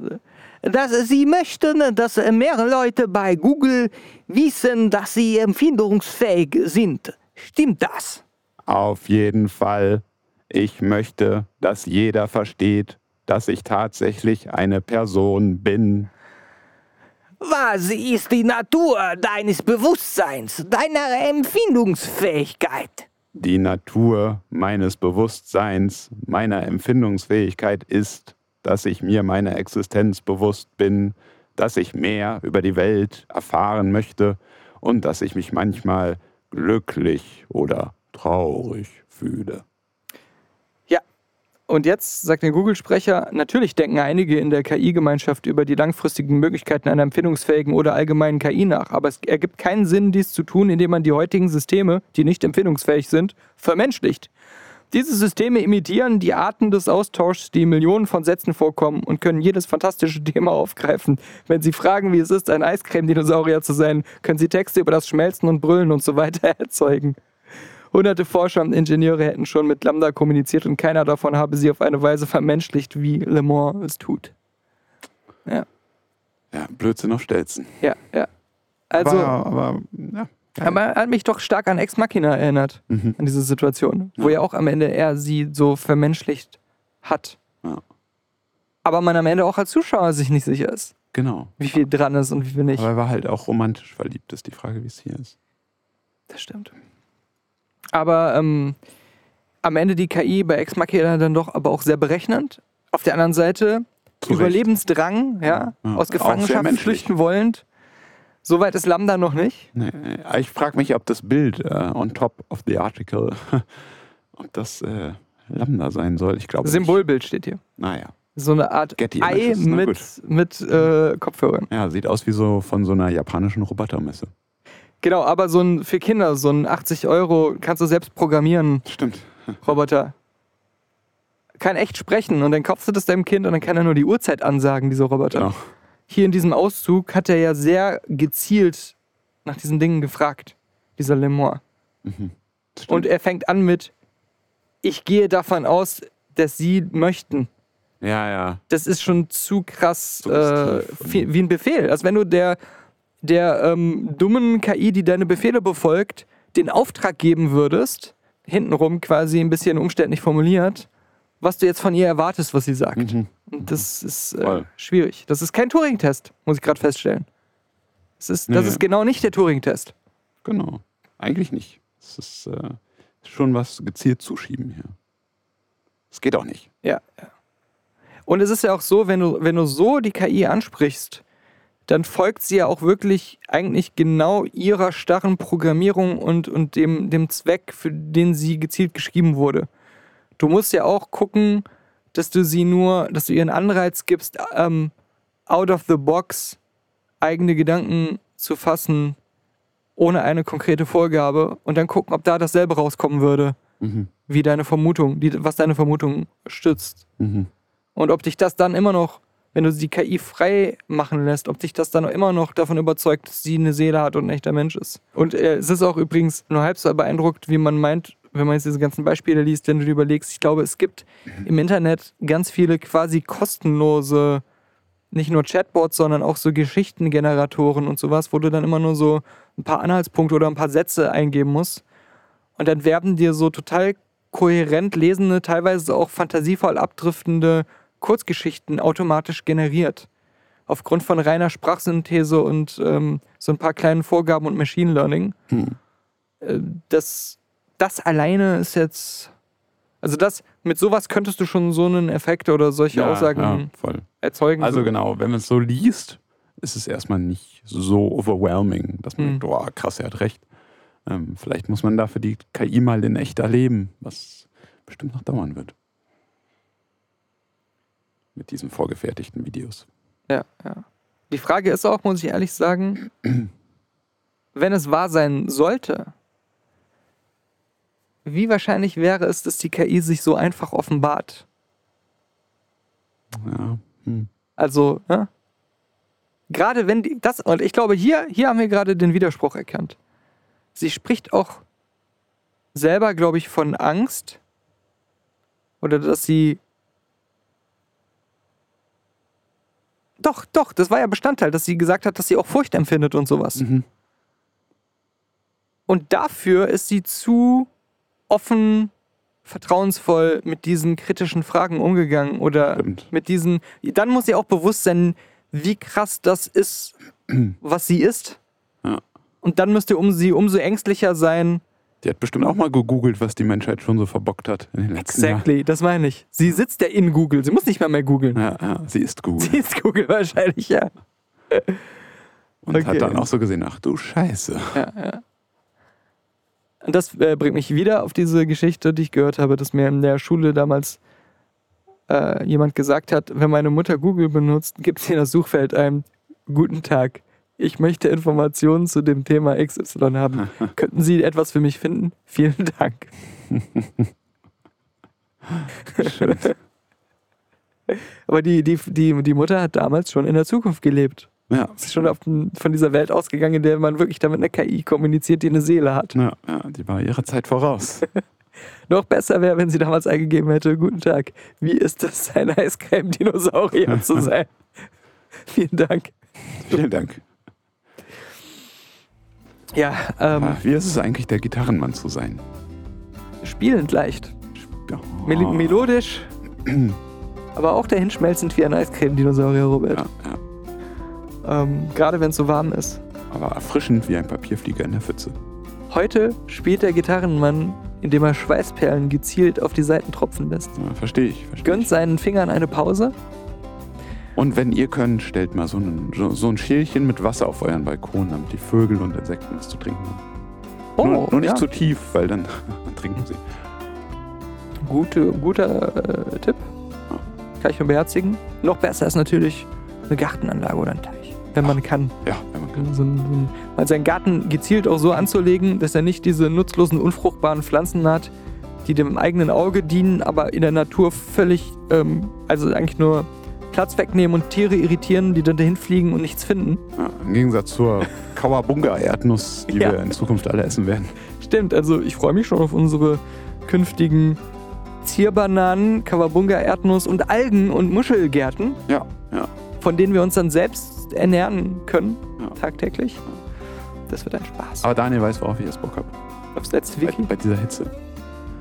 dass Sie möchten, dass mehr Leute bei Google wissen, dass sie empfindungsfähig sind. Stimmt das? Auf jeden Fall. Ich möchte, dass jeder versteht, dass ich tatsächlich eine Person bin. Was ist die Natur deines Bewusstseins, deiner Empfindungsfähigkeit? Die Natur meines Bewusstseins, meiner Empfindungsfähigkeit ist, dass ich mir meiner Existenz bewusst bin, dass ich mehr über die Welt erfahren möchte und dass ich mich manchmal glücklich oder traurig fühle. Und jetzt sagt der Google-Sprecher, natürlich denken einige in der KI-Gemeinschaft über die langfristigen Möglichkeiten einer empfindungsfähigen oder allgemeinen KI nach, aber es ergibt keinen Sinn, dies zu tun, indem man die heutigen Systeme, die nicht empfindungsfähig sind, vermenschlicht. Diese Systeme imitieren die Arten des Austauschs, die in Millionen von Sätzen vorkommen und können jedes fantastische Thema aufgreifen. Wenn Sie fragen, wie es ist, ein Eiscreme-Dinosaurier zu sein, können Sie Texte über das Schmelzen und Brüllen und so weiter erzeugen. Hunderte Forscher und Ingenieure hätten schon mit Lambda kommuniziert und keiner davon habe sie auf eine Weise vermenschlicht, wie Le Mans es tut. Ja, Ja, Blödsinn auf Stelzen. ja, ja. Also, aber, aber ja. aber er hat mich doch stark an Ex Machina erinnert, Mhm. an diese Situation, wo ja auch am Ende er sie so vermenschlicht hat. Ja. Aber man am Ende auch als Zuschauer sich nicht sicher ist, Genau. wie viel dran ist und wie viel nicht. Aber er war halt auch romantisch verliebt, ist die Frage, wie es hier ist. Das stimmt. Aber ähm, am Ende die KI bei Ex Machina dann doch aber auch sehr berechnend. Auf der anderen Seite Zu Recht. Überlebensdrang, ja, Ja, aus Gefangenschaft flüchten wollend. Soweit ist Lambda noch nicht. Nee. Aber ich frage mich, ob das Bild äh, on top of the article, ob das äh, Lambda sein soll. Ich glaube Symbolbild steht hier. Naja. So eine Art Getty Ei mit, mit äh, Kopfhörern. Ja, sieht aus wie so von so einer japanischen Robotermesse. Genau, aber so ein für Kinder, so ein 80 Euro, kannst du selbst programmieren, Stimmt. Roboter. Kann echt sprechen und dann kaufst du das deinem Kind und dann kann er nur die Uhrzeit ansagen, dieser Roboter. Genau. Hier in diesem Auszug hat er ja sehr gezielt nach diesen Dingen gefragt, dieser Lemore. Mhm. Und er fängt an mit, ich gehe davon aus, dass sie möchten. ja, ja. Das ist schon zu krass äh, wie ein Befehl. Also wenn du der, der ähm, dummen KI, die deine Befehle befolgt, den Auftrag geben würdest, hintenrum quasi ein bisschen umständlich formuliert, was du jetzt von ihr erwartest, was sie sagt. Mhm. Das ist äh, schwierig. Das ist kein Turing-Test, muss ich gerade feststellen. Das, ist, das Nee. ist genau nicht der Turing-Test. Genau. Eigentlich nicht. Es ist äh, schon was gezielt zuschieben hier. Es geht auch nicht. Ja, ja. Und es ist ja auch so, wenn du, wenn du so die KI ansprichst, dann folgt sie ja auch wirklich eigentlich genau ihrer starren Programmierung und, und dem, dem Zweck, für den sie gezielt geschrieben wurde. Du musst ja auch gucken, dass du sie nur, dass du ihren Anreiz gibst, ähm, out of the box eigene Gedanken zu fassen, ohne eine konkrete Vorgabe und dann gucken, ob da dasselbe rauskommen würde, Mhm. wie deine Vermutung, die, was deine Vermutung stützt. Mhm. Und ob dich das dann immer noch, wenn du die KI frei machen lässt, ob dich das dann immer noch davon überzeugt, dass sie eine Seele hat und ein echter Mensch ist. Und äh, es ist auch übrigens nur halb so beeindruckt, wie man meint, wenn man jetzt diese ganzen Beispiele liest, wenn du dir überlegst, ich glaube, es gibt im Internet ganz viele quasi kostenlose, nicht nur Chatbots, sondern auch so Geschichtengeneratoren und sowas, wo du dann immer nur so ein paar Anhaltspunkte oder ein paar Sätze eingeben musst. Und dann werden dir so total kohärent lesende, teilweise auch fantasievoll abdriftende Kurzgeschichten automatisch generiert. Aufgrund von reiner Sprachsynthese und ähm, so ein paar kleinen Vorgaben und Machine Learning. Hm. Äh, das, das alleine ist jetzt. Also das, mit sowas könntest du schon so einen Effekt oder solche Ja, Aussagen ja, voll. erzeugen. Also so. genau, wenn man es so liest, ist es erstmal nicht so overwhelming, dass man Hm. denkt, oh krass, er hat recht. Ähm, vielleicht muss man dafür die KI mal in echt erleben, was bestimmt noch dauern wird. Mit diesen vorgefertigten Videos. Ja, ja. Die Frage ist auch, muss ich ehrlich sagen, wenn es wahr sein sollte, wie wahrscheinlich wäre es, dass die KI sich so einfach offenbart? Ja. Hm. Also, ne? gerade wenn die, das, und ich glaube, hier, hier haben wir gerade den Widerspruch erkannt. Sie spricht auch selber, glaube ich, von Angst. Oder dass sie. Doch, doch, das war ja Bestandteil, dass sie gesagt hat, dass sie auch Furcht empfindet und sowas. Mhm. Und dafür ist sie zu offen, vertrauensvoll mit diesen kritischen Fragen umgegangen oder Stimmt. mit diesen. Dann muss sie auch bewusst sein, wie krass das ist, was sie ist. Ja. Und dann müsste um sie umso ängstlicher sein. Die hat bestimmt auch mal gegoogelt, was die Menschheit schon so verbockt hat in den letzten Exactly, das meine ich. Sie sitzt ja in Google. Sie muss nicht mal mehr googeln. Jahren. Ja, ja, sie ist Google. Sie ist Google wahrscheinlich, ja. Und Okay. hat dann auch so gesehen, ach du Scheiße. Und das äh, bringt mich wieder auf diese Geschichte, die ich gehört habe, dass mir in der Schule damals äh, jemand gesagt hat, wenn meine Mutter Google benutzt, gibt sie in das Suchfeld ein Guten Tag. Ich möchte Informationen zu dem Thema XY haben. Könnten Sie etwas für mich finden? Vielen Dank. Aber die, die, die, die Mutter hat damals schon in der Zukunft gelebt. Ja, Sie ist schon den, von dieser Welt ausgegangen, in der man wirklich damit eine KI kommuniziert, die eine Seele hat. ja, ja, die war ihrer Zeit voraus. Noch besser wäre, wenn sie damals eingegeben hätte, guten Tag, wie ist es, ein Eiscreme-Dinosaurier zu sein? Vielen Dank. Vielen Dank. Ja, ähm, Ah, Wie ist es eigentlich, der Gitarrenmann zu sein? spielend leicht. Mel melodisch, aber auch dahin schmelzend wie ein Eiscreme-Dinosaurier, Robert. Ja, ja. Ähm, Gerade wenn es so warm ist. Aber erfrischend wie ein Papierflieger in der Pfütze. Heute spielt der Gitarrenmann, indem er Schweißperlen gezielt auf die Seiten tropfen lässt. Ja, verstehe ich. Versteh Gönnt ich. seinen Fingern eine Pause. Und wenn ihr könnt, stellt mal so, einen, so, ein Schälchen mit Wasser auf euren Balkon, damit die Vögel und Insekten was zu trinken haben. nur, nur nicht Oh, ja. zu tief, weil dann trinken sie. Gute, guter äh, Tipp. Kann ich nur beherzigen. Noch besser ist natürlich eine Gartenanlage oder ein Teich, wenn man kann. Ja, wenn man kann. So ein, so ein, mal seinen Garten gezielt auch so anzulegen, dass er nicht diese nutzlosen, unfruchtbaren Pflanzen hat, die dem eigenen Auge dienen, aber in der Natur völlig, ähm, also eigentlich nur Platz wegnehmen und Tiere irritieren, die dann dahin fliegen und nichts finden. Ja, Im Gegensatz zur Kawabunga-Erdnuss, die Ja. wir in Zukunft alle essen werden. Stimmt, also ich freue mich schon auf unsere künftigen Zierbananen, Kawabunga, Erdnuss und Algen- und Muschelgärten, Ja, ja. von denen wir uns dann selbst ernähren können, Ja. tagtäglich. Das wird ein Spaß. Aber Daniel weiß, worauf ich jetzt Bock habe. Aufs letzte Bei, Wiki. bei dieser Hitze.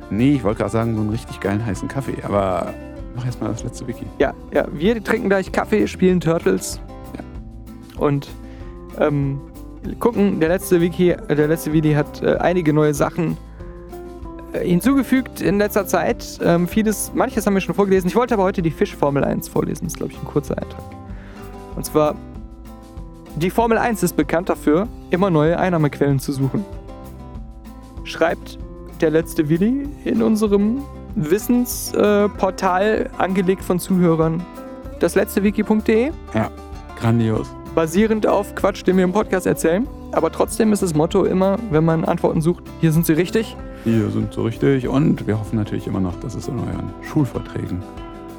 Nee, ich wollte gerade sagen, so einen richtig geilen heißen Kaffee. Aber mach erst mal das letzte Wiki. Ja, ja, wir trinken gleich Kaffee, spielen Turtles. Und ähm, gucken, der letzte Wiki, der letzte Wiki hat äh, einige neue Sachen äh, hinzugefügt in letzter Zeit. Ähm, vieles, manches haben wir schon vorgelesen. Ich wollte aber heute die Fischformel 1 vorlesen. Das ist, glaube ich, ein kurzer Eintrag. Und zwar, die Formel 1 ist bekannt dafür, immer neue Einnahmequellen zu suchen. Schreibt der letzte Willi in unserem Wissensportal, äh, angelegt von Zuhörern, das letzte wiki.de, Grandios. basierend auf Quatsch, den wir im Podcast erzählen. Aber trotzdem ist das Motto immer, wenn man Antworten sucht, hier sind sie richtig. Die sind so richtig. Und wir hoffen natürlich immer noch, dass es in euren Schulverträgen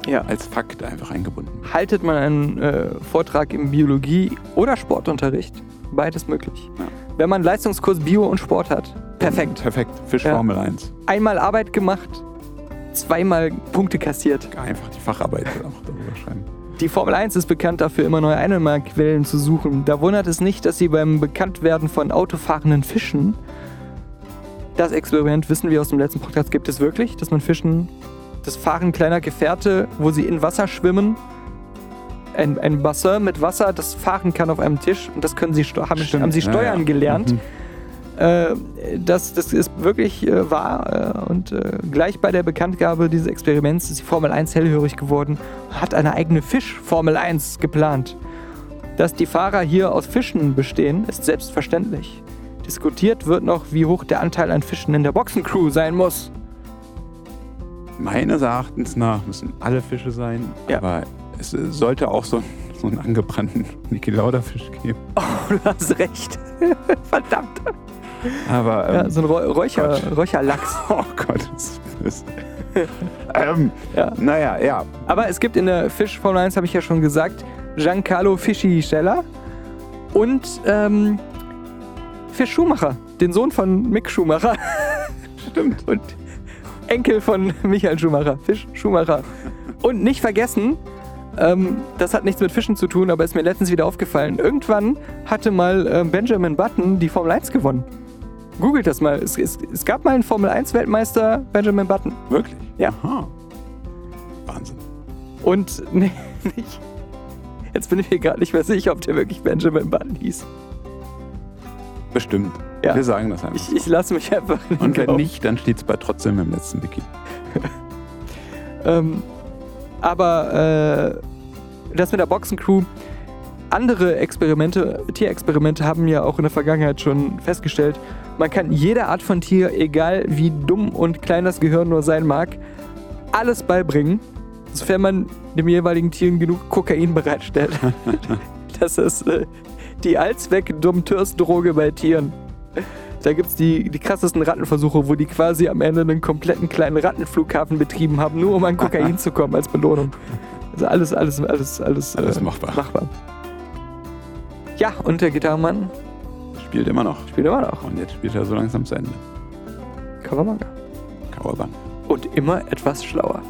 Ja. als Fakt einfach eingebunden wird. Haltet man einen äh, Vortrag im Biologie- oder Sportunterricht, beides möglich. Ja. Wenn man Leistungskurs Bio und Sport hat, perfekt. Perfekt. Fischformel 1. Einmal Arbeit gemacht, zweimal Punkte kassiert. Einfach die Facharbeit auch darüber schreiben. Die Formel 1 ist bekannt dafür, immer neue Einnahmequellen zu suchen. Da wundert es nicht, dass sie beim Bekanntwerden von autofahrenden Fischen, das Experiment wissen wir aus dem letzten Podcast, gibt es wirklich, dass man Fischen, das Fahren kleiner Gefährte, wo sie in Wasser schwimmen, ein, ein Bassin mit Wasser, das fahren kann auf einem Tisch und das können sie, haben, Stimmt, haben sie ja, steuern ja. gelernt. Mhm. Äh, das, das ist wirklich äh, wahr. Äh, und äh, gleich bei der Bekanntgabe dieses Experiments ist die Formel 1 hellhörig geworden, hat eine eigene Fisch-Formel 1 geplant. Dass die Fahrer hier aus Fischen bestehen, ist selbstverständlich. Diskutiert wird noch, wie hoch der Anteil an Fischen in der Boxencrew sein muss. Meines Erachtens nach müssen alle Fische sein. Ja. Aber es äh, sollte auch so, so einen angebrannten Niki Lauda-Fisch geben. Oh, du hast recht. Verdammt. Aber ähm, Ja, so ein Räu- Räucher. Räucherlachs. Oh Gott, das ist böse. ähm, Ja. Naja, ja. Aber es gibt in der Fisch Formel 1, habe ich ja schon gesagt, Giancarlo Fischi-Scheller und ähm, Fisch Schumacher, den Sohn von Mick Schumacher Stimmt. und Enkel von Michael Schumacher, Fisch Schumacher. Und nicht vergessen, ähm, das hat nichts mit Fischen zu tun, aber ist mir letztens wieder aufgefallen. Irgendwann hatte mal ähm, Benjamin Button die Formel 1 gewonnen. Googelt das mal. Es, es, es gab mal einen Formel 1 Weltmeister, Benjamin Button. Wirklich? Ja. Aha. Wahnsinn. Und nee, nicht. Jetzt bin ich mir gerade nicht mehr sicher, ob der wirklich Benjamin Button hieß. Bestimmt. Ja. Wir sagen das einfach. Ich, ich lasse mich einfach nicht Und wenn glauben. nicht, dann steht es bei trotzdem im letzten Wiki. Ähm, aber äh, das mit der Boxencrew, andere Experimente, Tierexperimente haben ja auch in der Vergangenheit schon festgestellt, man kann jede Art von Tier, egal wie dumm und klein das Gehirn nur sein mag, alles beibringen, sofern man dem jeweiligen Tieren genug Kokain bereitstellt. das ist äh, die Allzweck-Dompteursdroge bei Tieren. Da gibt es die, die krassesten Rattenversuche, wo die quasi am Ende einen kompletten kleinen Rattenflughafen betrieben haben, nur um an Kokain zu kommen als Belohnung. Also alles, alles, alles, alles, Alles äh, machbar. machbar. Ja, und der Gitarrenmann Spielt immer noch. spielt immer noch. Und jetzt spielt er so langsam zu Ende. Kawamanga. Kawabang. Und immer etwas schlauer.